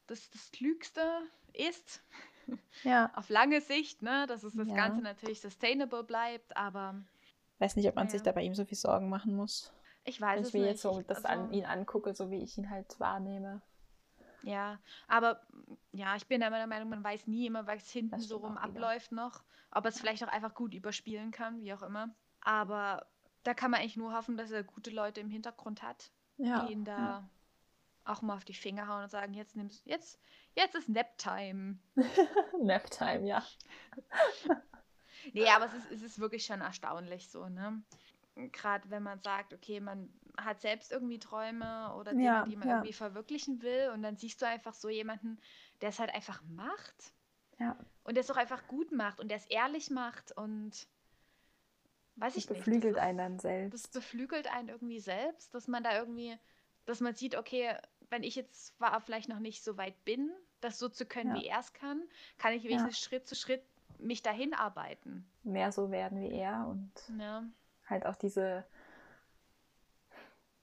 das, das Klügste ist, Ja. auf lange Sicht, ne, dass es das. Ganze natürlich sustainable bleibt, aber Weiß nicht, ob man sich da bei ihm so viel Sorgen machen muss. ich weiß Wenn es ich mir nicht. jetzt so Ich- das also, an ihn angucke, so wie ich ihn halt wahrnehme. Ja, aber ja, ich bin der Meinung, man weiß nie immer, was hinten so rum wieder. abläuft noch. Ob er es vielleicht auch einfach gut überspielen kann, wie auch immer. Aber da kann man eigentlich nur hoffen, dass er gute Leute im Hintergrund hat, Ja. die ihn da ja. auch mal auf die Finger hauen und sagen, jetzt nimmst jetzt, jetzt ist Nap-Time. Naptime, ja. Nee, aber es ist, es ist wirklich schon erstaunlich so, ne? Gerade wenn man sagt, okay, man hat selbst irgendwie Träume oder Dinge, Ja, die man ja. irgendwie verwirklichen will und dann siehst du einfach so jemanden, der es halt einfach macht Ja. und der es auch einfach gut macht und der es ehrlich macht und weiß Das ich nicht. beflügelt das einen dann Das selbst. beflügelt einen irgendwie selbst, dass man da irgendwie, dass man sieht, okay, wenn ich jetzt war, vielleicht noch nicht so weit bin, das so zu können, Ja. wie er es kann, kann ich wenigstens Schritt zu Schritt mich dahin arbeiten. Mehr so werden wie er und Ja. Halt auch diese,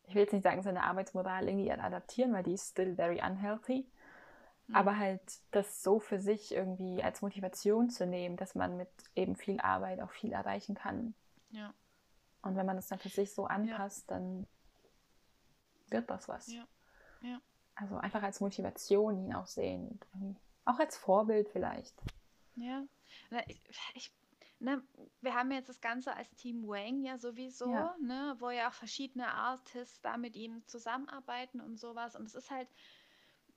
ich will jetzt nicht sagen, seine Arbeitsmoral irgendwie adaptieren, weil die ist still very unhealthy. Mhm. Aber halt das so für sich irgendwie als Motivation zu nehmen, dass man mit eben viel Arbeit auch viel erreichen kann. Ja. Und wenn man das dann für sich so anpasst, dann wird das was. Ja. Ja. Also einfach als Motivation ihn auch sehen. Auch als Vorbild vielleicht. Ja. Ich, ich, ne, wir haben jetzt das Ganze als Team Wang ja sowieso, Ja. ne, wo ja auch verschiedene Artists da mit ihm zusammenarbeiten und sowas. Und es ist halt,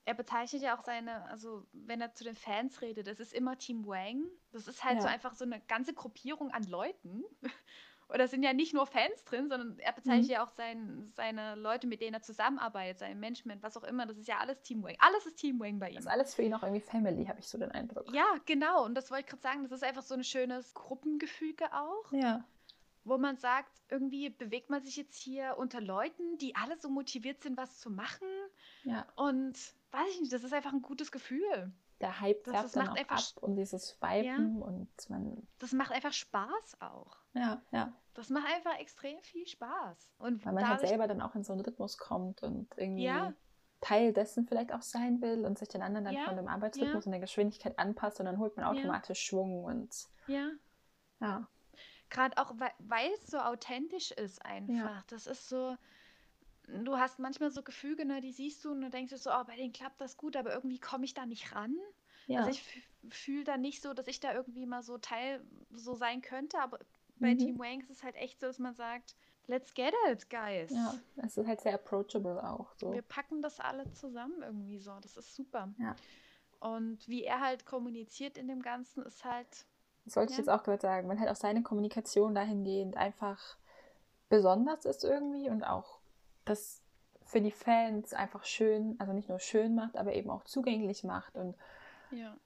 er bezeichnet ja auch seine, also wenn er zu den Fans redet, das ist immer Team Wang. Das ist halt so Ja. einfach so eine ganze Gruppierung an Leuten. Oder sind ja nicht nur Fans drin, sondern er bezeichnet Mhm. ja auch sein, seine Leute, mit denen er zusammenarbeitet, sein Management, was auch immer. Das ist ja alles Team Wang. Alles ist Team Wang bei ihm. Das ist alles für ihn auch irgendwie Family, habe ich so den Eindruck. Ja, genau. Und das wollte ich gerade sagen. Das ist einfach so ein schönes Gruppengefüge auch, Ja. wo man sagt, irgendwie bewegt man sich jetzt hier unter Leuten, die alle so motiviert sind, was zu machen. Ja. Und weiß ich nicht, das ist einfach ein gutes Gefühl. Der Hype Das- färbt das dann macht auch einfach ab und dieses Viben und man. Das macht einfach Spaß auch. Ja, ja. Das macht einfach extrem viel Spaß. Und Weil man halt selber dann auch in so einen Rhythmus kommt und irgendwie Ja. Teil dessen vielleicht auch sein will und sich den anderen dann Ja, von dem Arbeitsrhythmus ja. und der Geschwindigkeit anpasst und dann holt man Ja. automatisch Schwung und ja, ja. gerade auch, weil, weil es so authentisch ist einfach. Das ist so, du hast manchmal so Gefüge, ne, die siehst du und du denkst dir so, oh, bei denen klappt das gut, aber irgendwie komme ich da nicht ran. Ja. Also ich fühle da nicht so, dass ich da irgendwie mal so Teil so sein könnte, aber bei Mhm. Team Wang ist es halt echt so, dass man sagt, let's get it, guys. ja, es ist halt sehr approachable auch so. Wir packen das alle zusammen irgendwie so. Das ist super. Ja. Und wie er halt kommuniziert in dem Ganzen, ist halt, Das wollte ich Ja. jetzt auch gerade sagen, weil halt auch seine Kommunikation dahingehend einfach besonders ist irgendwie und auch das für die Fans einfach schön, also nicht nur schön macht, aber eben auch zugänglich macht und ja.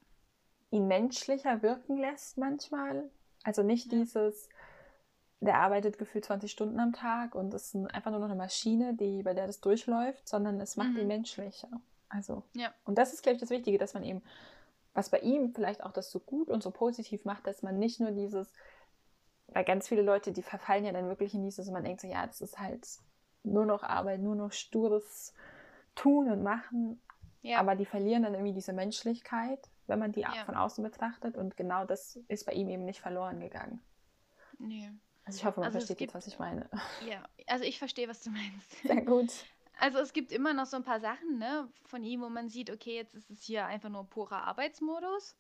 ihn menschlicher wirken lässt manchmal. Also nicht Ja. dieses, der arbeitet gefühlt 20 Stunden am Tag und ist ein, einfach nur noch eine Maschine, die, bei der das durchläuft, sondern es macht Mhm. ihn menschlicher. Also, Ja. und das ist, glaube ich, das Wichtige, dass man eben, was bei ihm vielleicht auch das so gut und so positiv macht, dass man nicht nur dieses, weil ganz viele Leute, die verfallen ja dann wirklich in dieses, und man denkt so, ja, das ist halt nur noch Arbeit, nur noch stures Tun und Machen, Ja. aber die verlieren dann irgendwie diese Menschlichkeit, wenn man die Ja. von außen betrachtet. Und genau das ist bei ihm eben nicht verloren gegangen. nee. Also ich hoffe, man Also versteht gibt- jetzt, was ich meine. Ja, also ich verstehe, was du meinst. Sehr gut. Also es gibt immer noch so ein paar Sachen, ne, von ihm, wo man sieht, okay, jetzt ist es hier einfach nur purer Arbeitsmodus.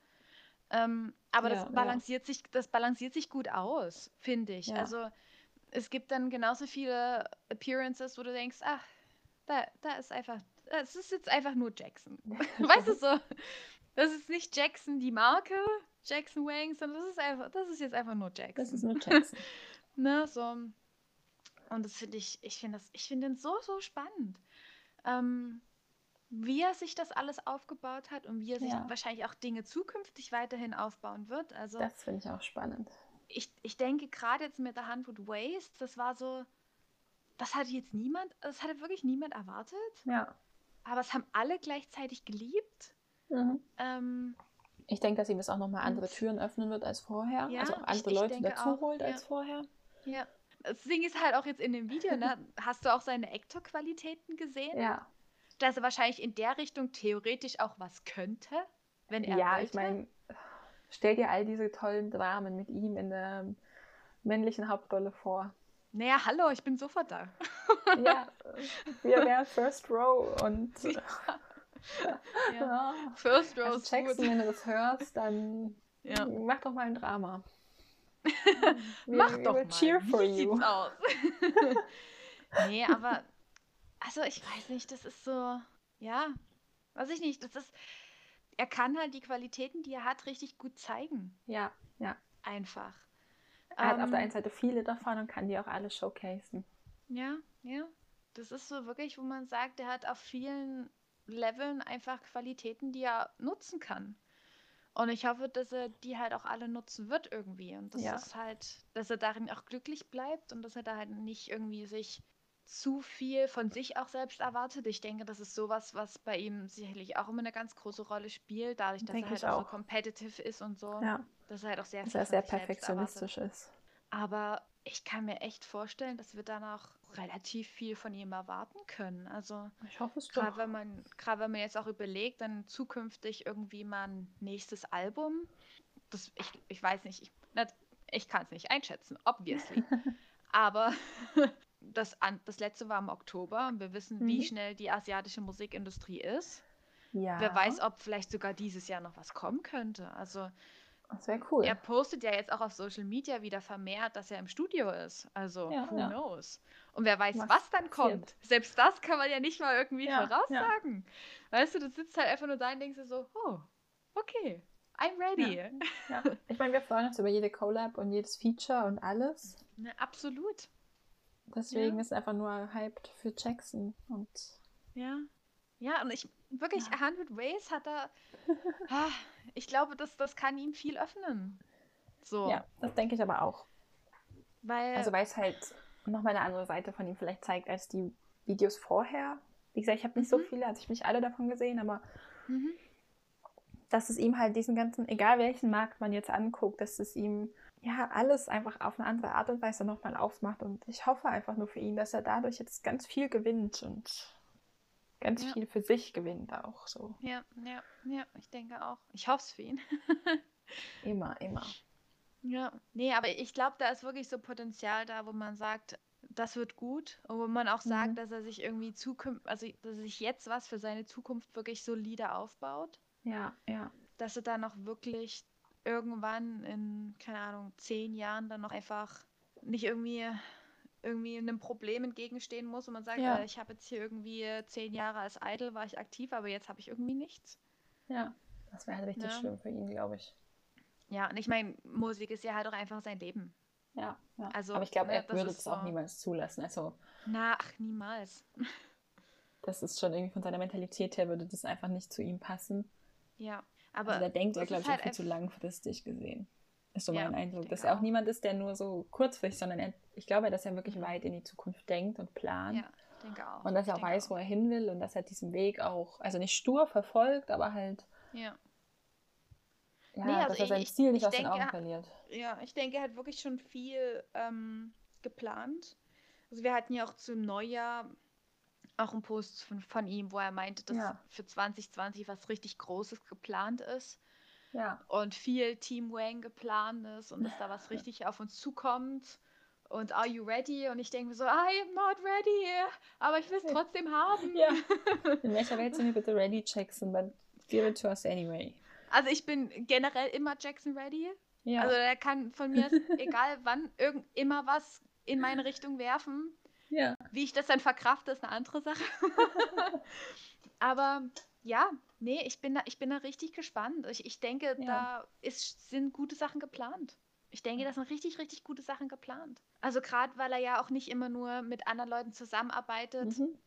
Ähm, aber Ja, das ja. balanciert sich, das balanciert sich gut aus, finde ich. Ja. Also es gibt dann genauso viele Appearances, wo du denkst, ach, da, da ist einfach, es ist jetzt einfach nur Jackson. weißt du so? Das ist nicht Jackson die Marke, Jackson Wang, sondern das ist einfach, das ist jetzt einfach nur Jackson. Das ist nur Jackson. Ne, so. Und das finde ich, ich finde das, ich finde den so, so spannend. Ähm, wie er sich das alles aufgebaut hat und wie er sich Ja. wahrscheinlich auch Dinge zukünftig weiterhin aufbauen wird. Also Das finde ich auch spannend. Ich, ich denke gerade jetzt mit der Hundred Ways, das war so, das hatte jetzt niemand, das hatte wirklich niemand erwartet, Ja. aber es haben alle gleichzeitig geliebt. Mhm. Ähm, Ich denke, dass ihm das auch nochmal andere Türen öffnen wird als vorher. Ja, also auch ich- andere ich Leute denke dazu auch, holt ja. als vorher. ja. Das Ding ist halt auch jetzt in dem Video, ne? Hast du auch seine Actor-Qualitäten gesehen? Ja. dass er wahrscheinlich in der Richtung theoretisch auch was könnte, wenn er Ja, wollte. ich meine, stell dir all diese tollen Dramen mit ihm in der männlichen Hauptrolle vor. Naja, hallo, ich bin sofort da. Ja, wir wären First Row und Ja. ja. First Row Also gut. wenn du das hörst, dann Ja. mach doch mal ein Drama. Wir, Mach we doch mal. cheer for Wie you. sieht's aus? nee, aber also ich weiß nicht, das ist so, ja, weiß ich nicht, das ist, er kann halt die Qualitäten, die er hat, richtig gut zeigen. Ja, ja. Einfach. Er hat auf Ähm, der einen Seite viele davon und kann die auch alle showcasen. Ja, ja. Das ist so wirklich, wo man sagt, er hat auf vielen Leveln einfach Qualitäten, die er nutzen kann. Und ich hoffe, dass er die halt auch alle nutzen wird irgendwie. Und das Ja. ist halt, dass er darin auch glücklich bleibt und dass er da halt nicht irgendwie sich zu viel von sich auch selbst erwartet. Ich denke, das ist sowas, was bei ihm sicherlich auch immer eine ganz große Rolle spielt, dadurch, dass Denke er halt auch, auch. so competitive ist und so. Ja, Dass er halt auch sehr dass er sehr perfektionistisch ist. Aber ich kann mir echt vorstellen, dass wir dann auch relativ viel von ihm erwarten können. Also Ich hoffe es gerade wenn man, gerade wenn man jetzt auch überlegt, dann zukünftig irgendwie mal ein nächstes Album. Das, ich, ich weiß nicht, ich, nicht- ich kann es nicht einschätzen, obviously. Aber das, an, das letzte war im Oktober und wir wissen, wie Mhm. schnell die asiatische Musikindustrie ist. Ja, Wer weiß, ob vielleicht sogar dieses Jahr noch was kommen könnte. Also das wäre cool. er postet ja jetzt auch auf Social Media wieder vermehrt, dass er im Studio ist. Also, Ja, who ja. knows? Und wer weiß, Was was, dann passiert. kommt. Selbst das kann man ja nicht mal irgendwie Ja, voraussagen. Weißt du, du sitzt halt einfach nur da und denkst dir so, oh, okay, I'm ready. Ja. Ich meine, wir freuen uns über jede Collab und jedes Feature und alles. Ne, absolut. Deswegen Ja. ist einfach nur hyped für Jackson. Und Ja. Ja, und ich wirklich, Ja. 100 Ways hat er. ah, ich glaube, das, das kann ihm viel öffnen. So. ja, das denke ich aber auch. Weil. Also weil es halt nochmal eine andere Seite von ihm vielleicht zeigt als die Videos vorher. Wie gesagt, ich habe nicht so Mhm. viele, also ich habe nicht alle davon gesehen, aber mhm. dass es ihm halt diesen ganzen, egal welchen Markt man jetzt anguckt, dass es ihm ja alles einfach auf eine andere Art und Weise nochmal aufmacht. Und ich hoffe einfach nur für ihn, dass er dadurch jetzt ganz viel gewinnt und ganz Ja. viel für sich gewinnt auch so. Ja, ja, ja, ich denke auch. Ich hoffe es für ihn. Immer, immer. Ja, nee, aber ich glaube, da ist wirklich so Potenzial da, wo man sagt, das wird gut und wo man auch sagt, Mhm. dass er sich irgendwie Zukunft, also dass er sich jetzt was für seine Zukunft wirklich solide aufbaut, Ja, ja. dass er dann auch wirklich irgendwann in, keine Ahnung, zehn Jahren dann noch einfach nicht irgendwie irgendwie einem Problem entgegenstehen muss und man sagt, Ja. äh, ich habe jetzt hier irgendwie zehn Jahre als Idol war ich aktiv, aber jetzt habe ich irgendwie nichts. Ja. Das wäre halt richtig Ja. schlimm für ihn, glaube ich. Ja, und ich meine, Musik ist ja halt auch einfach sein Leben. Ja, ja. Also, Aber ich glaube, ne, er das würde ist das auch so- niemals zulassen. Also, Na, ach, niemals. das ist schon irgendwie von seiner Mentalität her, würde das einfach nicht zu ihm passen. Ja, aber also, da denkt er, glaube ich, halt auch viel zu langfristig gesehen. Ist so Ja, mein Eindruck. Dass er auch auch. niemand ist, der nur so kurzfristig, sondern er, ich glaube, dass er wirklich weit in die Zukunft denkt und plant. Ja, denke auch. Und dass er auch weiß, wo er hin will und dass er diesen Weg auch, also nicht stur verfolgt, aber halt, Ja. ja, Nee, also dass er sein ich- Ziel nicht ich aus den denke, Augen er- verliert. ja, ich denke, er hat wirklich schon viel ähm, geplant. Also wir hatten ja auch zum Neujahr auch einen Post von, von ihm, wo er meinte, dass Ja. für 2020 was richtig Großes geplant ist Ja, und viel Team Wang geplant ist und dass da was richtig auf uns zukommt. und Are you ready? Und ich denke mir so, I am not ready, aber ich will es trotzdem haben. Ja. In welcher Welt sind wir bitte ready, Jackson? But give it to us anyway. Also ich bin generell immer Jackson ready. Ja. Also der kann von mir, egal wann, irgend, immer was in meine Richtung werfen. Ja. Wie ich das dann verkrafte, ist eine andere Sache. Aber ja, nee, ich bin da, ich bin da richtig gespannt. Ich, ich denke, Ja. da ist, sind gute Sachen geplant. Ich denke, da sind richtig, richtig gute Sachen geplant. Also gerade, weil er ja auch nicht immer nur mit anderen Leuten zusammenarbeitet, Mhm.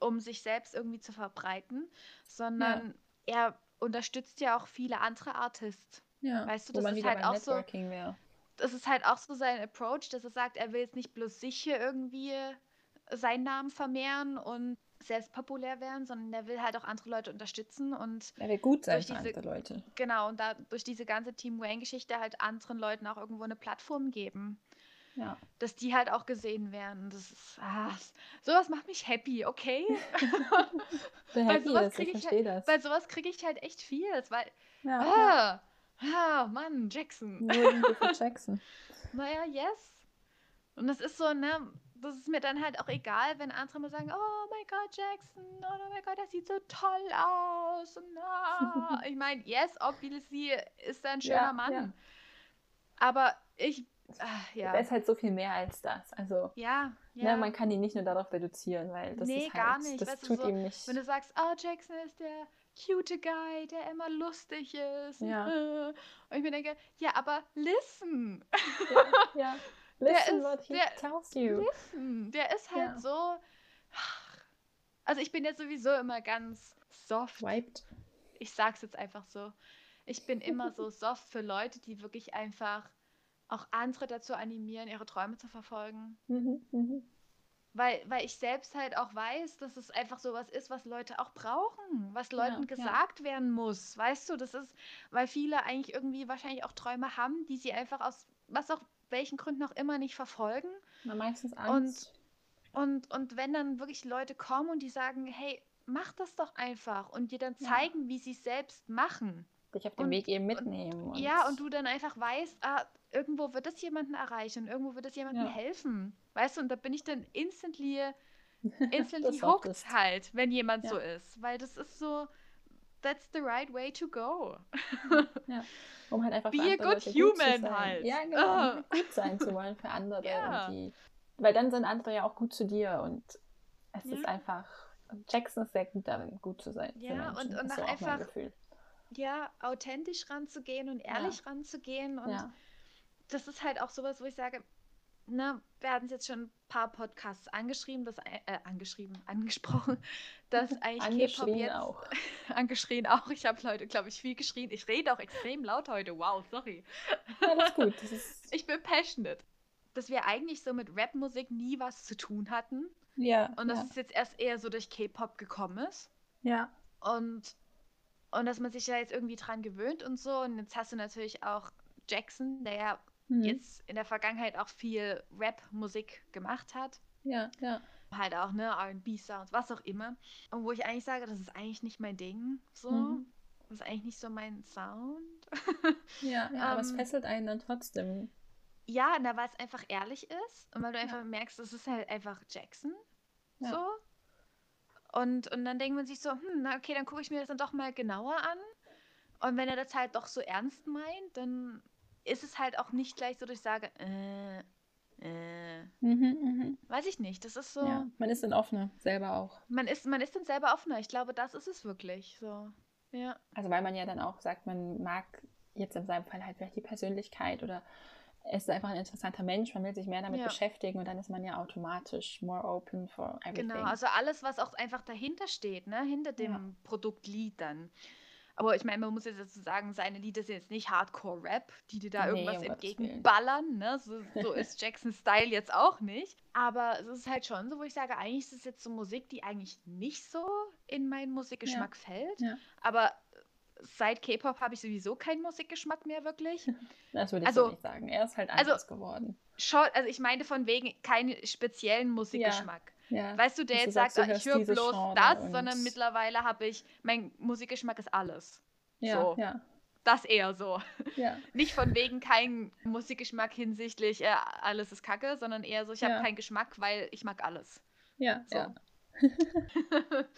um sich selbst irgendwie zu verbreiten, sondern er unterstützt ja auch viele andere Artists. ja. Weißt du, das ist halt auch so- Networking wäre. Das ist halt auch so sein Approach, dass er sagt, er will jetzt nicht bloß sich hier irgendwie seinen Namen vermehren und selbst populär werden, sondern er will halt auch andere Leute unterstützen und Er will gut sein Durch für diese- andere Leute. genau, und da durch diese ganze Team Wayne-Geschichte halt anderen Leuten auch irgendwo eine Plattform geben. Ja. Dass die halt auch gesehen werden. Das ist, ah, sowas macht mich happy, okay? Der Bei happy sowas ist, ich krieg ich. Bei sowas kriege ich halt echt viel. Weil, Ja, ja. ah, ah, Mann, Jackson. Nur Jackson. Naja, yes. Und das ist so, ne, das ist mir dann halt auch egal, wenn andere mal sagen, oh mein Gott, Jackson, oh mein Gott, der sieht so toll aus. Und, ah. ich meine, yes, obviously ist er ein schöner Ja, Mann. ja. Aber ich, ah, ja. Er ist halt so viel mehr als das. Also, Ja, ja. Ne, man kann ihn nicht nur darauf reduzieren, weil das Nee, ist halt, gar nicht. das Weißt tut so, ihm nicht. Wenn du sagst, oh, Jackson ist der cute Guy, der immer lustig ist. Ja. Und ich mir denke, ja, aber listen. ja, ja. Der Listen ist- what he der- tells you. Listen. Der ist halt Ja. so. Also ich bin jetzt sowieso immer ganz soft. Wiped. Ich sag's jetzt einfach so. Ich bin immer so soft für Leute, die wirklich einfach auch andere dazu animieren, ihre Träume zu verfolgen. Mhm, mhm. Weil, weil ich selbst halt auch weiß, dass es einfach sowas ist, was Leute auch brauchen, was Ja, Leuten ja. gesagt werden muss. Weißt du, das ist, weil viele eigentlich irgendwie wahrscheinlich auch Träume haben, die sie einfach aus was auch welchen Gründen auch immer nicht verfolgen. Na, meistens Angst. Und, und wenn dann wirklich Leute kommen und die sagen, hey, mach das doch einfach und dir dann Ja. zeigen, wie sie es selbst machen. dich auf dem und- Weg eben mitnehmen. Und Ja, und du dann einfach weißt, ah, irgendwo wird es jemanden erreichen, irgendwo wird es jemandem Ja. helfen. Weißt du, und da bin ich dann instantly, instantly Das hooked halt, wenn jemand Ja. so ist. Weil das ist so, that's the right way to go. Ja, um halt einfach Be a good gut human sein. halt. Ja, genau. Halt gut sein zu wollen für andere. Ja. Und die, weil dann sind andere ja auch gut zu dir und es Ja. ist einfach. Jackson ist sehr gut darin, gut zu sein. Ja, und- und mein einfach-. Ja, authentisch ranzugehen und ehrlich ranzugehen. Und Ja. das ist halt auch sowas, wo ich sage, na, wir hatten es jetzt schon ein paar Podcasts angeschrieben, das, äh, angeschrieben, angesprochen, dass eigentlich K-Pop jetzt auch. angeschrien auch. Ich habe Leute, glaube ich, viel geschrien. Ich rede auch extrem laut heute. Wow, sorry. Alles gut. Ist, Ich bin passionate. Dass wir eigentlich so mit Rapmusik nie was zu tun hatten ja, und dass ja, es jetzt erst eher so durch K-Pop gekommen ist ja. und, und dass man sich ja jetzt irgendwie dran gewöhnt und so. Und jetzt hast du natürlich auch Jackson, der ja Mhm. jetzt in der Vergangenheit auch viel Rap-Musik gemacht hat. Ja, ja. Halt auch, ne, RB-Sounds, was auch immer. Und wo ich eigentlich sage, das ist eigentlich nicht mein Ding. So. Mhm. Das ist eigentlich nicht so mein Sound. Ja, ja aber es Ähm, fesselt einen dann trotzdem. Ja, na, weil es einfach ehrlich ist und weil du einfach merkst, es ist halt einfach Jackson. Ja. So. Und, und dann denkt man sich so, hm, na okay, dann gucke ich mir das dann doch mal genauer an. Und wenn er das halt doch so ernst meint, dann ist es halt auch nicht gleich so, dass ich sage, äh, äh, Mhm, mhm. weiß ich nicht. Das ist so, Ja, man ist dann offener, selber auch. man ist, man ist dann selber offener. Ich glaube, das ist es wirklich. So. Ja. Also weil man ja dann auch sagt, man mag jetzt in seinem Fall halt vielleicht die Persönlichkeit oder er ist einfach ein interessanter Mensch, man will sich mehr damit Ja. beschäftigen und dann ist man ja automatisch more open for everything. Genau, also alles, was auch einfach dahinter steht, ne? hinter dem Ja. Produktlied dann. Aber ich meine, man muss jetzt dazu sagen, seine Lieder sind jetzt nicht Hardcore-Rap, die dir da Nee, irgendwas entgegenballern. Ne? So, so ist Jacksons Style jetzt auch nicht. Aber es ist halt schon so, wo ich sage, eigentlich ist es jetzt so Musik, die eigentlich nicht so in meinen Musikgeschmack fällt. Ja. Aber seit K-Pop habe ich sowieso keinen Musikgeschmack mehr wirklich. das würde ich also- so nicht sagen. Er ist halt also- anders geworden. Schon, also ich meinte von wegen keinen speziellen Musikgeschmack. Ja. Weißt du, der jetzt sagst, sagt, du ah, ich höre bloß Genre das, sondern mittlerweile habe ich, mein Musikgeschmack ist alles. ja, so. ja. das eher so. Ja. Nicht von wegen kein Musikgeschmack hinsichtlich äh, alles ist Kacke, sondern eher so, ich habe Ja. keinen Geschmack, weil ich mag alles. Ja, So. ja.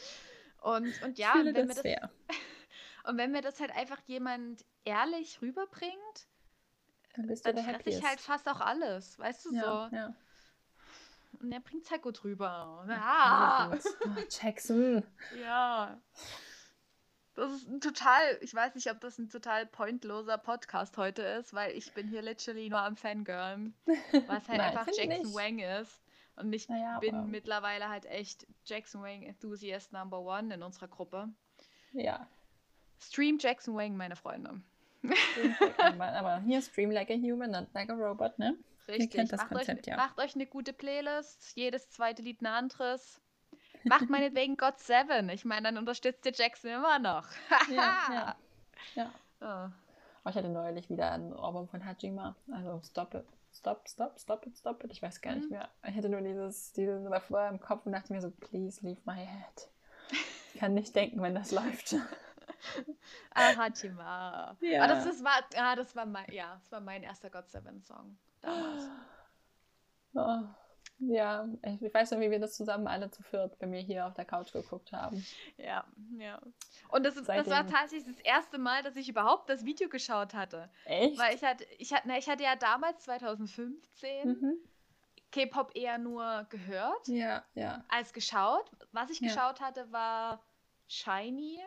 und, und ja, wenn, das mir das, fair. und wenn mir das halt einfach jemand ehrlich rüberbringt, Dann bist dann fresse ich halt fast auch alles, weißt du ja, so. ja. Und er bringt es halt gut rüber. Ja, Ah, gut. Oh, Jackson. ja. Das ist ein total, ich weiß nicht, ob das ein total pointloser Podcast heute ist, weil ich bin hier literally nur am Fangirlen, was halt Nein, einfach Jackson. Wang ist. Und ich Naja, bin aber- mittlerweile halt echt Jackson Wang Enthusiast Number One in unserer Gruppe. Ja. Stream Jackson Wang, meine Freunde. Stream like a man. Aber hier Stream like a human, not like a robot, ne? Richtig. kennt das macht, Konzept, euch, ja. macht euch eine gute Playlist. Jedes zweite Lied ein anderes. Macht meinetwegen God Seven. Ich meine, dann unterstützt ihr Jackson immer noch. Ja, ja. ja. Ja. Oh, ich hatte neulich wieder ein Album von Hajima. Also Stop It. Stop, stop, stop it, stop it. Ich weiß gar nicht Mhm. mehr. Ich hatte nur dieses, dieses davor im Kopf und dachte mir so, please leave my head. Ich kann nicht denken, wenn das läuft. Ah, Hachima. Ja. Ah, das, das war, ah, das war mein, ja, das war mein erster God Seven Song damals. Oh, ja, ich, ich weiß noch, wie wir das zusammen alle zu viert bei mir hier auf der Couch geguckt haben. Ja, ja. Und das, das war tatsächlich das erste Mal, dass ich überhaupt das Video geschaut hatte. Echt? Weil ich hatte, ich hatte, na, ich hatte ja damals 2015 mhm. K-Pop eher nur gehört Ja, ja. als geschaut. Was ich Ja. geschaut hatte, war Shiny,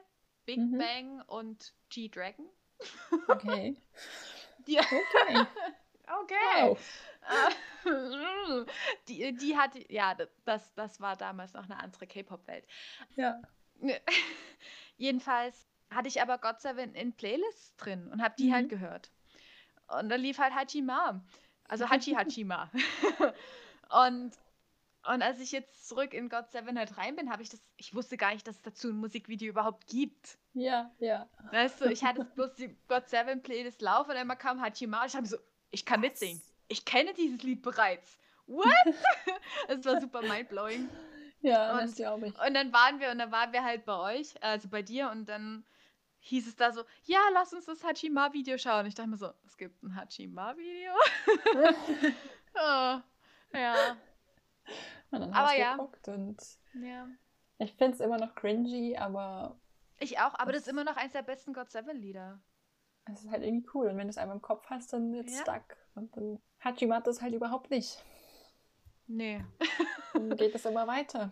Big Mhm. Bang und G-Dragon. Okay. Die, Okay. Okay. Wow. Äh, die, die hatte, ja, das, das war damals noch eine andere K-Pop-Welt. Ja. Jedenfalls hatte ich aber God Seven in Playlists drin und habe die Mhm. halt gehört. Und dann lief halt Hachima. Also Hachi Hachima. und, und als ich jetzt zurück in God Seven halt rein bin, habe ich das, ich wusste gar nicht, dass es dazu ein Musikvideo überhaupt gibt. Ja, ja. Weißt du, ich hatte bloß die God Seven Playlist laufen und einmal kam Hachima und ich habe so, ich kann mitsingen. Ich kenne dieses Lied bereits. What? Es war super mindblowing. Ja, Und- das glaube ich. Und dann waren wir und dann waren wir halt bei euch, also bei dir und dann hieß es da so, ja, lass uns das Hachima-Video schauen. Ich dachte mir so, es gibt ein Hachima-Video? oh, ja, Und dann Aber ja. geguckt und ja. ich finde es immer noch cringy, aber Ich auch, aber das ist immer noch eins der besten God Seven Lieder. Es ist halt irgendwie cool. Und wenn du es einmal im Kopf hast, dann wird es Ja. stuck. Und dann Hachima hat das halt überhaupt nicht. Nee. Dann geht es immer weiter,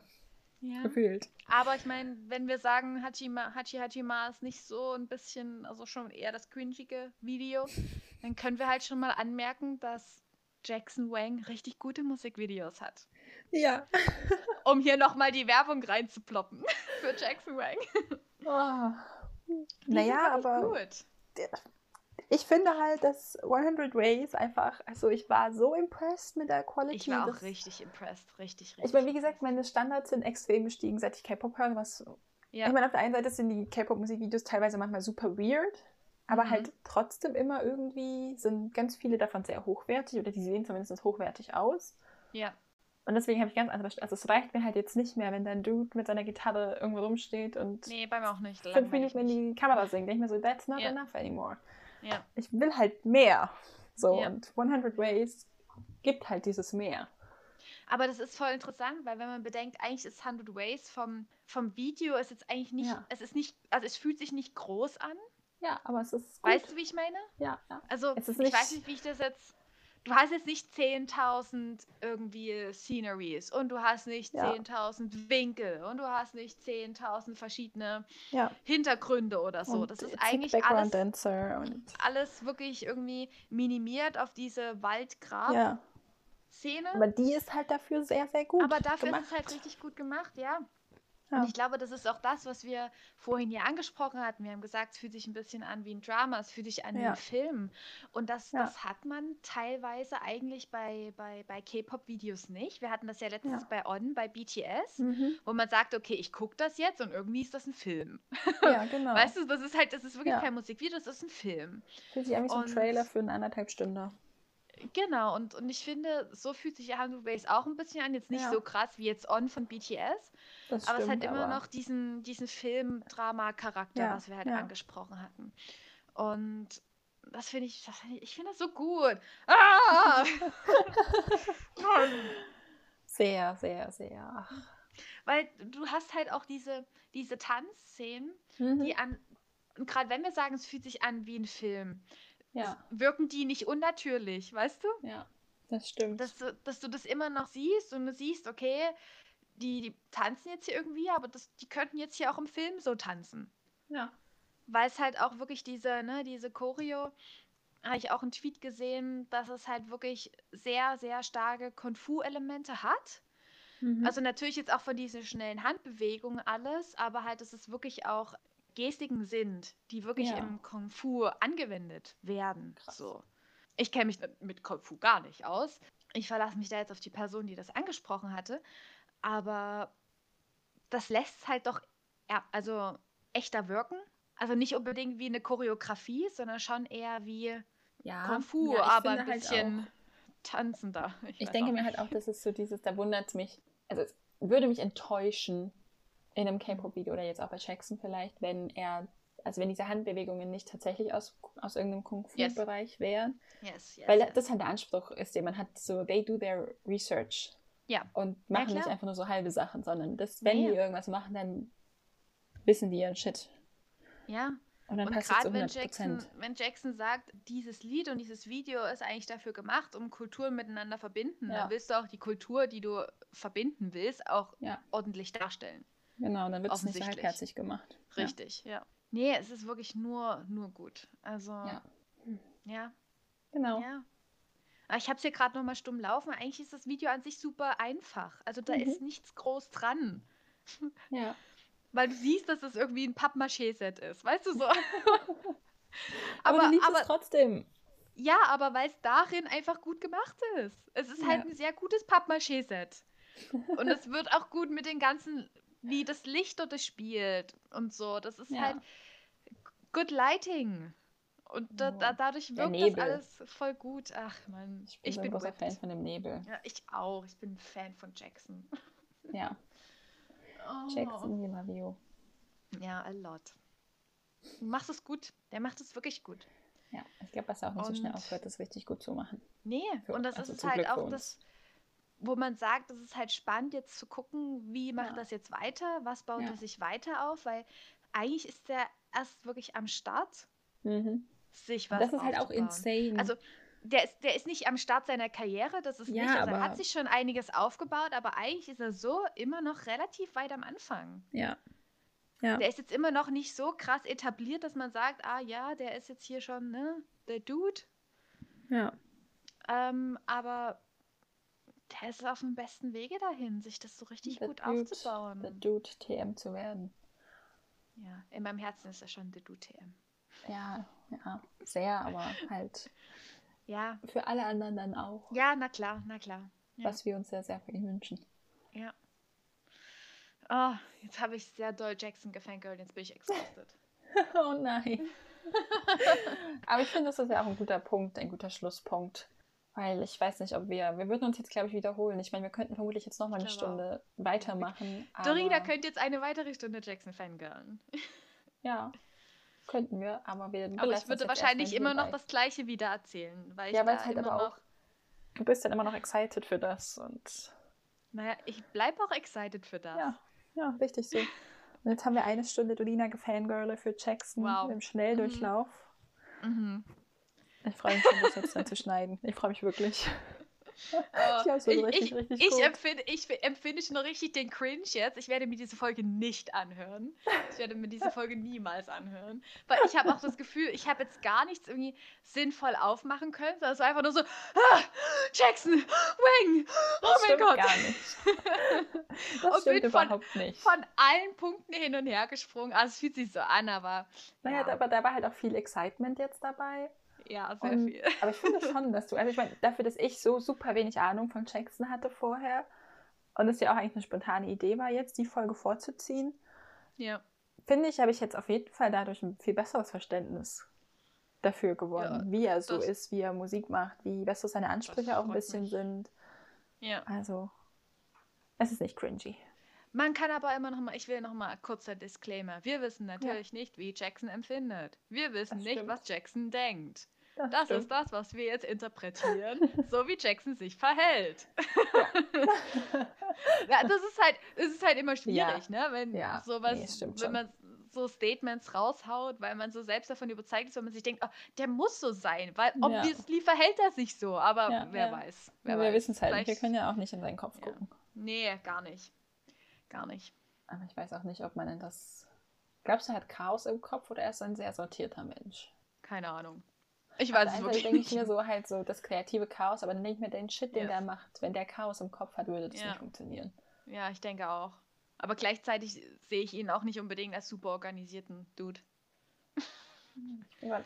Ja. gefühlt. Aber ich meine, wenn wir sagen, Hachima, Hachi Hachima ist nicht so ein bisschen, also schon eher das cringige Video, dann können wir halt schon mal anmerken, dass Jackson Wang richtig gute Musikvideos hat. Ja. um hier nochmal die Werbung reinzuploppen für Jackson Wang. Oh. Naja, aber Gut. Ich finde halt, dass 100 Ways einfach, also ich war so impressed mit der Quality. Ich war auch das- richtig impressed. Richtig, richtig. Ich meine, wie gesagt, meine Standards sind extrem gestiegen, seit ich K-Pop höre. Was, ja. Ich meine, auf der einen Seite sind die K-Pop-Musikvideos teilweise manchmal super weird, aber Mhm. halt trotzdem immer irgendwie sind ganz viele davon sehr hochwertig oder die sehen zumindest hochwertig aus. ja. Und deswegen habe ich ganz andere, also es reicht mir halt jetzt nicht mehr, wenn da ein Dude mit seiner Gitarre irgendwo rumsteht und Nee, bei mir auch nicht. fünf Minuten in die Kamera singt. Denke ich mir so, that's not Ja. enough anymore. Ja. Ich will halt mehr. So, Ja. und 100 Ways gibt halt dieses mehr. Aber das ist voll interessant, weil wenn man bedenkt, eigentlich ist 100 Ways vom, vom Video ist jetzt eigentlich nicht, Ja. es ist nicht, also es fühlt sich nicht groß an. Ja, aber es ist gut. Weißt du, wie ich meine? Ja, ja. Also, ich weiß nicht, wie ich das jetzt. Du hast jetzt nicht 10.000 irgendwie Sceneries und du hast nicht Ja. 10.000 Winkel und du hast nicht 10.000 verschiedene ja. Hintergründe oder so. Und das ist eigentlich alles, alles wirklich irgendwie minimiert auf diese Wald-Grab-Szene. ja. Aber die ist halt dafür sehr, sehr gut. Aber dafür gemacht. ist es halt richtig gut gemacht, ja. Ja. Und ich glaube, das ist auch das, was wir vorhin hier angesprochen hatten. Wir haben gesagt, es fühlt sich ein bisschen an wie ein Drama, es fühlt sich an wie Ja. ein Film. Und das, Ja. das hat man teilweise eigentlich bei, bei, bei K-Pop-Videos nicht. Wir hatten das ja letztens bei On, bei BTS, Mhm. wo man sagt, okay, ich gucke das jetzt und irgendwie ist das ein Film. Ja, genau. Weißt du, das ist halt, das ist wirklich kein Musikvideo, das ist ein Film. Fühlt sich wie so ein Trailer für eine anderthalb Stunden. Genau, und, und ich finde, so fühlt sich 100 Ways auch ein bisschen an. Jetzt nicht so krass wie jetzt On von BTS, Das aber es hat immer aber- noch diesen, diesen Film-Drama-Charakter, Ja, was wir halt ja. angesprochen hatten. Und das finde ich, das find ich, ich finde das so gut. Ah! sehr, sehr, sehr. Weil du hast halt auch diese, diese Tanzszenen, mhm. die an, gerade wenn wir sagen, es fühlt sich an wie ein Film, ja. wirken die nicht unnatürlich, weißt du? Ja, das stimmt. Dass du, dass du das immer noch siehst und du siehst, okay, die, die tanzen jetzt hier irgendwie, aber das, die könnten jetzt hier auch im Film so tanzen. Ja. Weil es halt auch wirklich diese, ne, diese Choreo, habe ich auch einen Tweet gesehen, dass es halt wirklich sehr, sehr starke Kung-Fu-Elemente hat. Mhm. Also natürlich jetzt auch von diesen schnellen Handbewegungen alles, aber halt, dass es wirklich auch Gestiken sind, die wirklich ja. im Kung-Fu angewendet werden. Krass. So. Ich kenne mich mit Kung-Fu gar nicht aus. Ich verlasse mich da jetzt auf die Person, die das angesprochen hatte. Aber das lässt halt doch ja, also echter wirken. Also nicht unbedingt wie eine Choreografie, sondern schon eher wie ja, Kung Fu, ja, aber ein halt bisschen halt tanzender. Ich, ich denke mir halt auch, dass es so dieses, da wundert es mich, also es würde mich enttäuschen in einem K-Pop-Video oder jetzt auch bei Jackson vielleicht, wenn er, also wenn diese Handbewegungen nicht tatsächlich aus, aus irgendeinem Kung-Fu-Bereich yes. wären. Yes, yes, weil das halt der Anspruch ist, den man hat, so they do their research. Ja. Und machen ja, nicht einfach nur so halbe Sachen, sondern das, wenn ja, die irgendwas machen, dann wissen die ihren Shit. Ja, und dann und passt gerade wenn Jackson, wenn Jackson sagt, dieses Lied und dieses Video ist eigentlich dafür gemacht, um Kulturen miteinander verbinden, ja. dann willst du auch die Kultur, die du verbinden willst, auch ja. ordentlich darstellen. Genau, dann wird es nicht halbherzig gemacht. Richtig, ja. ja. Nee, es ist wirklich nur, nur gut. Also, ja. Ja. Genau. Ja. Aber ich habe es hier gerade nochmal stumm laufen. Eigentlich ist das Video an sich super einfach. Also da mhm. ist nichts groß dran. Ja. Weil du siehst, dass es irgendwie ein Pappmaché-Set ist. Weißt du so? aber, aber du liebst aber, es trotzdem. Ja, aber weil es darin einfach gut gemacht ist. Es ist halt ja. ein sehr gutes Pappmaché-Set. Und es wird auch gut mit den ganzen, wie das Licht dort spielt und so. Das ist ja. halt good lighting. Und da, da, dadurch wirkt das alles voll gut. Ach man, ich bin, ich bin ein großer Fan von dem Nebel. Ja, ich auch. Ich bin ein Fan von Jackson. Ja. Oh. Jackson, you. Ja, a lot. Du machst es gut. Der macht es wirklich gut. Ja, ich glaube, dass er auch nicht und so schnell aufhört, das richtig gut zu machen. Nee, für, und das also ist halt auch das, wo man sagt, es ist halt spannend, jetzt zu gucken, wie macht ja. das jetzt weiter, was baut ja. er sich weiter auf, weil eigentlich ist er erst wirklich am Start, mhm. Sich was Das ist halt auch insane. Also der ist, der ist nicht am Start seiner Karriere, das ist ja, nicht. Also er hat sich schon einiges aufgebaut, aber eigentlich ist er so immer noch relativ weit am Anfang. Ja. ja. Der ist jetzt immer noch nicht so krass etabliert, dass man sagt, ah ja, der ist jetzt hier schon, ne, der Dude. Ja. Ähm, aber der ist auf dem besten Wege dahin, sich das so richtig the gut dude, aufzubauen. Der Dude TM zu werden. Ja, in meinem Herzen ist er schon der Dude TM. Ja, ja, sehr, aber halt ja. Für alle anderen dann auch. Ja, na klar, na klar. Ja. Was wir uns sehr, sehr für ihn wünschen. Ja. Oh, jetzt habe ich sehr doll Jackson gefangirlt, jetzt bin ich exhausted. oh nein. Aber ich finde, das ist ja auch ein guter Punkt, ein guter Schlusspunkt. Weil ich weiß nicht, ob wir, wir würden uns jetzt, glaube ich, wiederholen. Ich meine, wir könnten vermutlich jetzt noch mal eine Stunde auch. weitermachen. Dorina könnte jetzt eine weitere Stunde Jackson fangirlen. Ja. Könnten wir, aber wir Aber ich würde wahrscheinlich immer noch das Gleiche wieder erzählen. Weil ja, weil es halt aber auch. Du bist dann immer noch excited für das und. Naja, ich bleibe auch excited für das. Ja, ja, richtig so. Und jetzt haben wir eine Stunde Dolina gefangirle für Jackson wow. im Schnelldurchlauf. Mhm. Mhm. Ich freue mich schon, das jetzt dann zu schneiden. Ich freue mich wirklich. Oh, ich, so richtig, ich, richtig ich, empfinde, ich empfinde schon richtig den Cringe jetzt. Ich werde mir diese Folge nicht anhören. Ich werde mir diese Folge niemals anhören. Weil ich habe auch das Gefühl, ich habe jetzt gar nichts irgendwie sinnvoll aufmachen können. Das war einfach nur so, ah, Jackson, Wang, oh das mein Gott. gar nicht. Das und stimmt überhaupt von, nicht. Von allen Punkten hin und her gesprungen. Also es fühlt sich so an, aber... Naja, ja. aber da war halt auch viel Excitement jetzt dabei. Ja, sehr und, viel. Aber ich finde schon, dass du, also ich meine, dafür, dass ich so super wenig Ahnung von Jackson hatte vorher und es ja auch eigentlich eine spontane Idee war, jetzt die Folge vorzuziehen, ja. finde ich, habe ich jetzt auf jeden Fall dadurch ein viel besseres Verständnis dafür gewonnen, ja, wie er so ist, wie er Musik macht, wie, was so seine Ansprüche auch ein bisschen mich. sind. Ja. Also, es ist nicht cringy. Man kann aber immer noch mal, ich will noch mal kurzer Disclaimer. Wir wissen natürlich ja. nicht, wie Jackson empfindet. Wir wissen das nicht, stimmt. was Jackson denkt. Das, das ist das, was wir jetzt interpretieren, so wie Jackson sich verhält. Ja. ja, das ist halt, es ist halt immer schwierig, ja. ne? Wenn ja. sowas, nee, wenn man so Statements raushaut, weil man so selbst davon überzeugt ist, wenn man sich denkt, oh, der muss so sein, weil obviously verhält er sich so, aber wer weiß. Wer wir wissen es halt nicht, wir können ja auch nicht in seinen Kopf gucken. Nee, gar nicht. Gar nicht. Aber ich weiß auch nicht, ob man denn das. Glaubst du, er hat Chaos im Kopf oder er ist ein sehr sortierter Mensch? Keine Ahnung. Ich weiß es wirklich denke ich mir so halt so das kreative Chaos, aber dann denke ich mir den Shit, den yes. der macht, wenn der Chaos im Kopf hat, würde das nicht funktionieren. Ja, ich denke auch. Aber gleichzeitig sehe ich ihn auch nicht unbedingt als super organisierten Dude.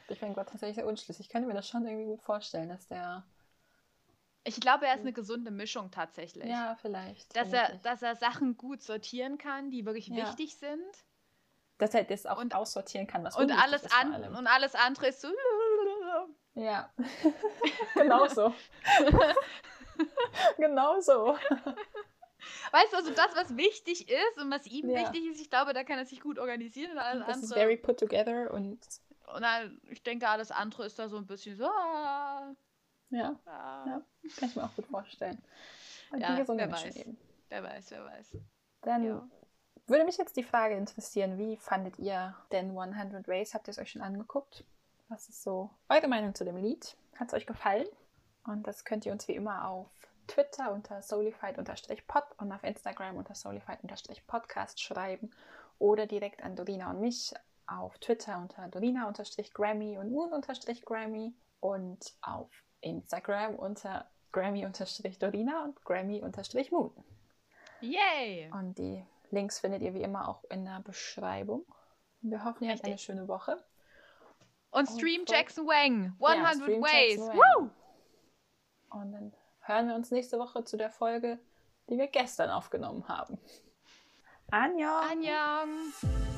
Ich bin Gott tatsächlich sehr unschlüssig. Ich könnte mir das schon irgendwie gut vorstellen, dass der. Ich glaube, er ist eine gesunde Mischung tatsächlich. Ja, vielleicht. Dass er, dass er Sachen gut sortieren kann, die wirklich ja. wichtig sind. Dass er das auch und, aussortieren kann, was und alles ist an Und alles andere ist so. Ja, genau so. genau so. Weißt du, also das, was wichtig ist und was ihm ja. wichtig ist, ich glaube, da kann er sich gut organisieren. Und alles das andere, ist very put together und. Und dann, ich denke, alles andere ist da so ein bisschen so. Ah, ja, ah. ja, kann ich mir auch gut vorstellen. Ja, wer weiß. wer weiß, wer weiß. Dann ja. würde mich jetzt die Frage interessieren, wie fandet ihr denn 100 Ways? Habt ihr es euch schon angeguckt? Was ist so eure Meinung zu dem Lied? Hat es euch gefallen? Und das könnt ihr uns wie immer auf Twitter unter solified-pod und auf Instagram unter solified-podcast schreiben oder direkt an Dorina und mich auf Twitter unter Dorina-Grammy und Moon-Grammy und auf Instagram unter Grammy-Dorina und Grammy-Moon. Yay! Und die Links findet ihr wie immer auch in der Beschreibung. Wir hoffen, ihr habt eine schöne Woche. Und Stream und Jackson Wang, 100 ja, Ways. Woo! Und dann hören wir uns nächste Woche zu der Folge, die wir gestern aufgenommen haben. Annyeong! Annyeong!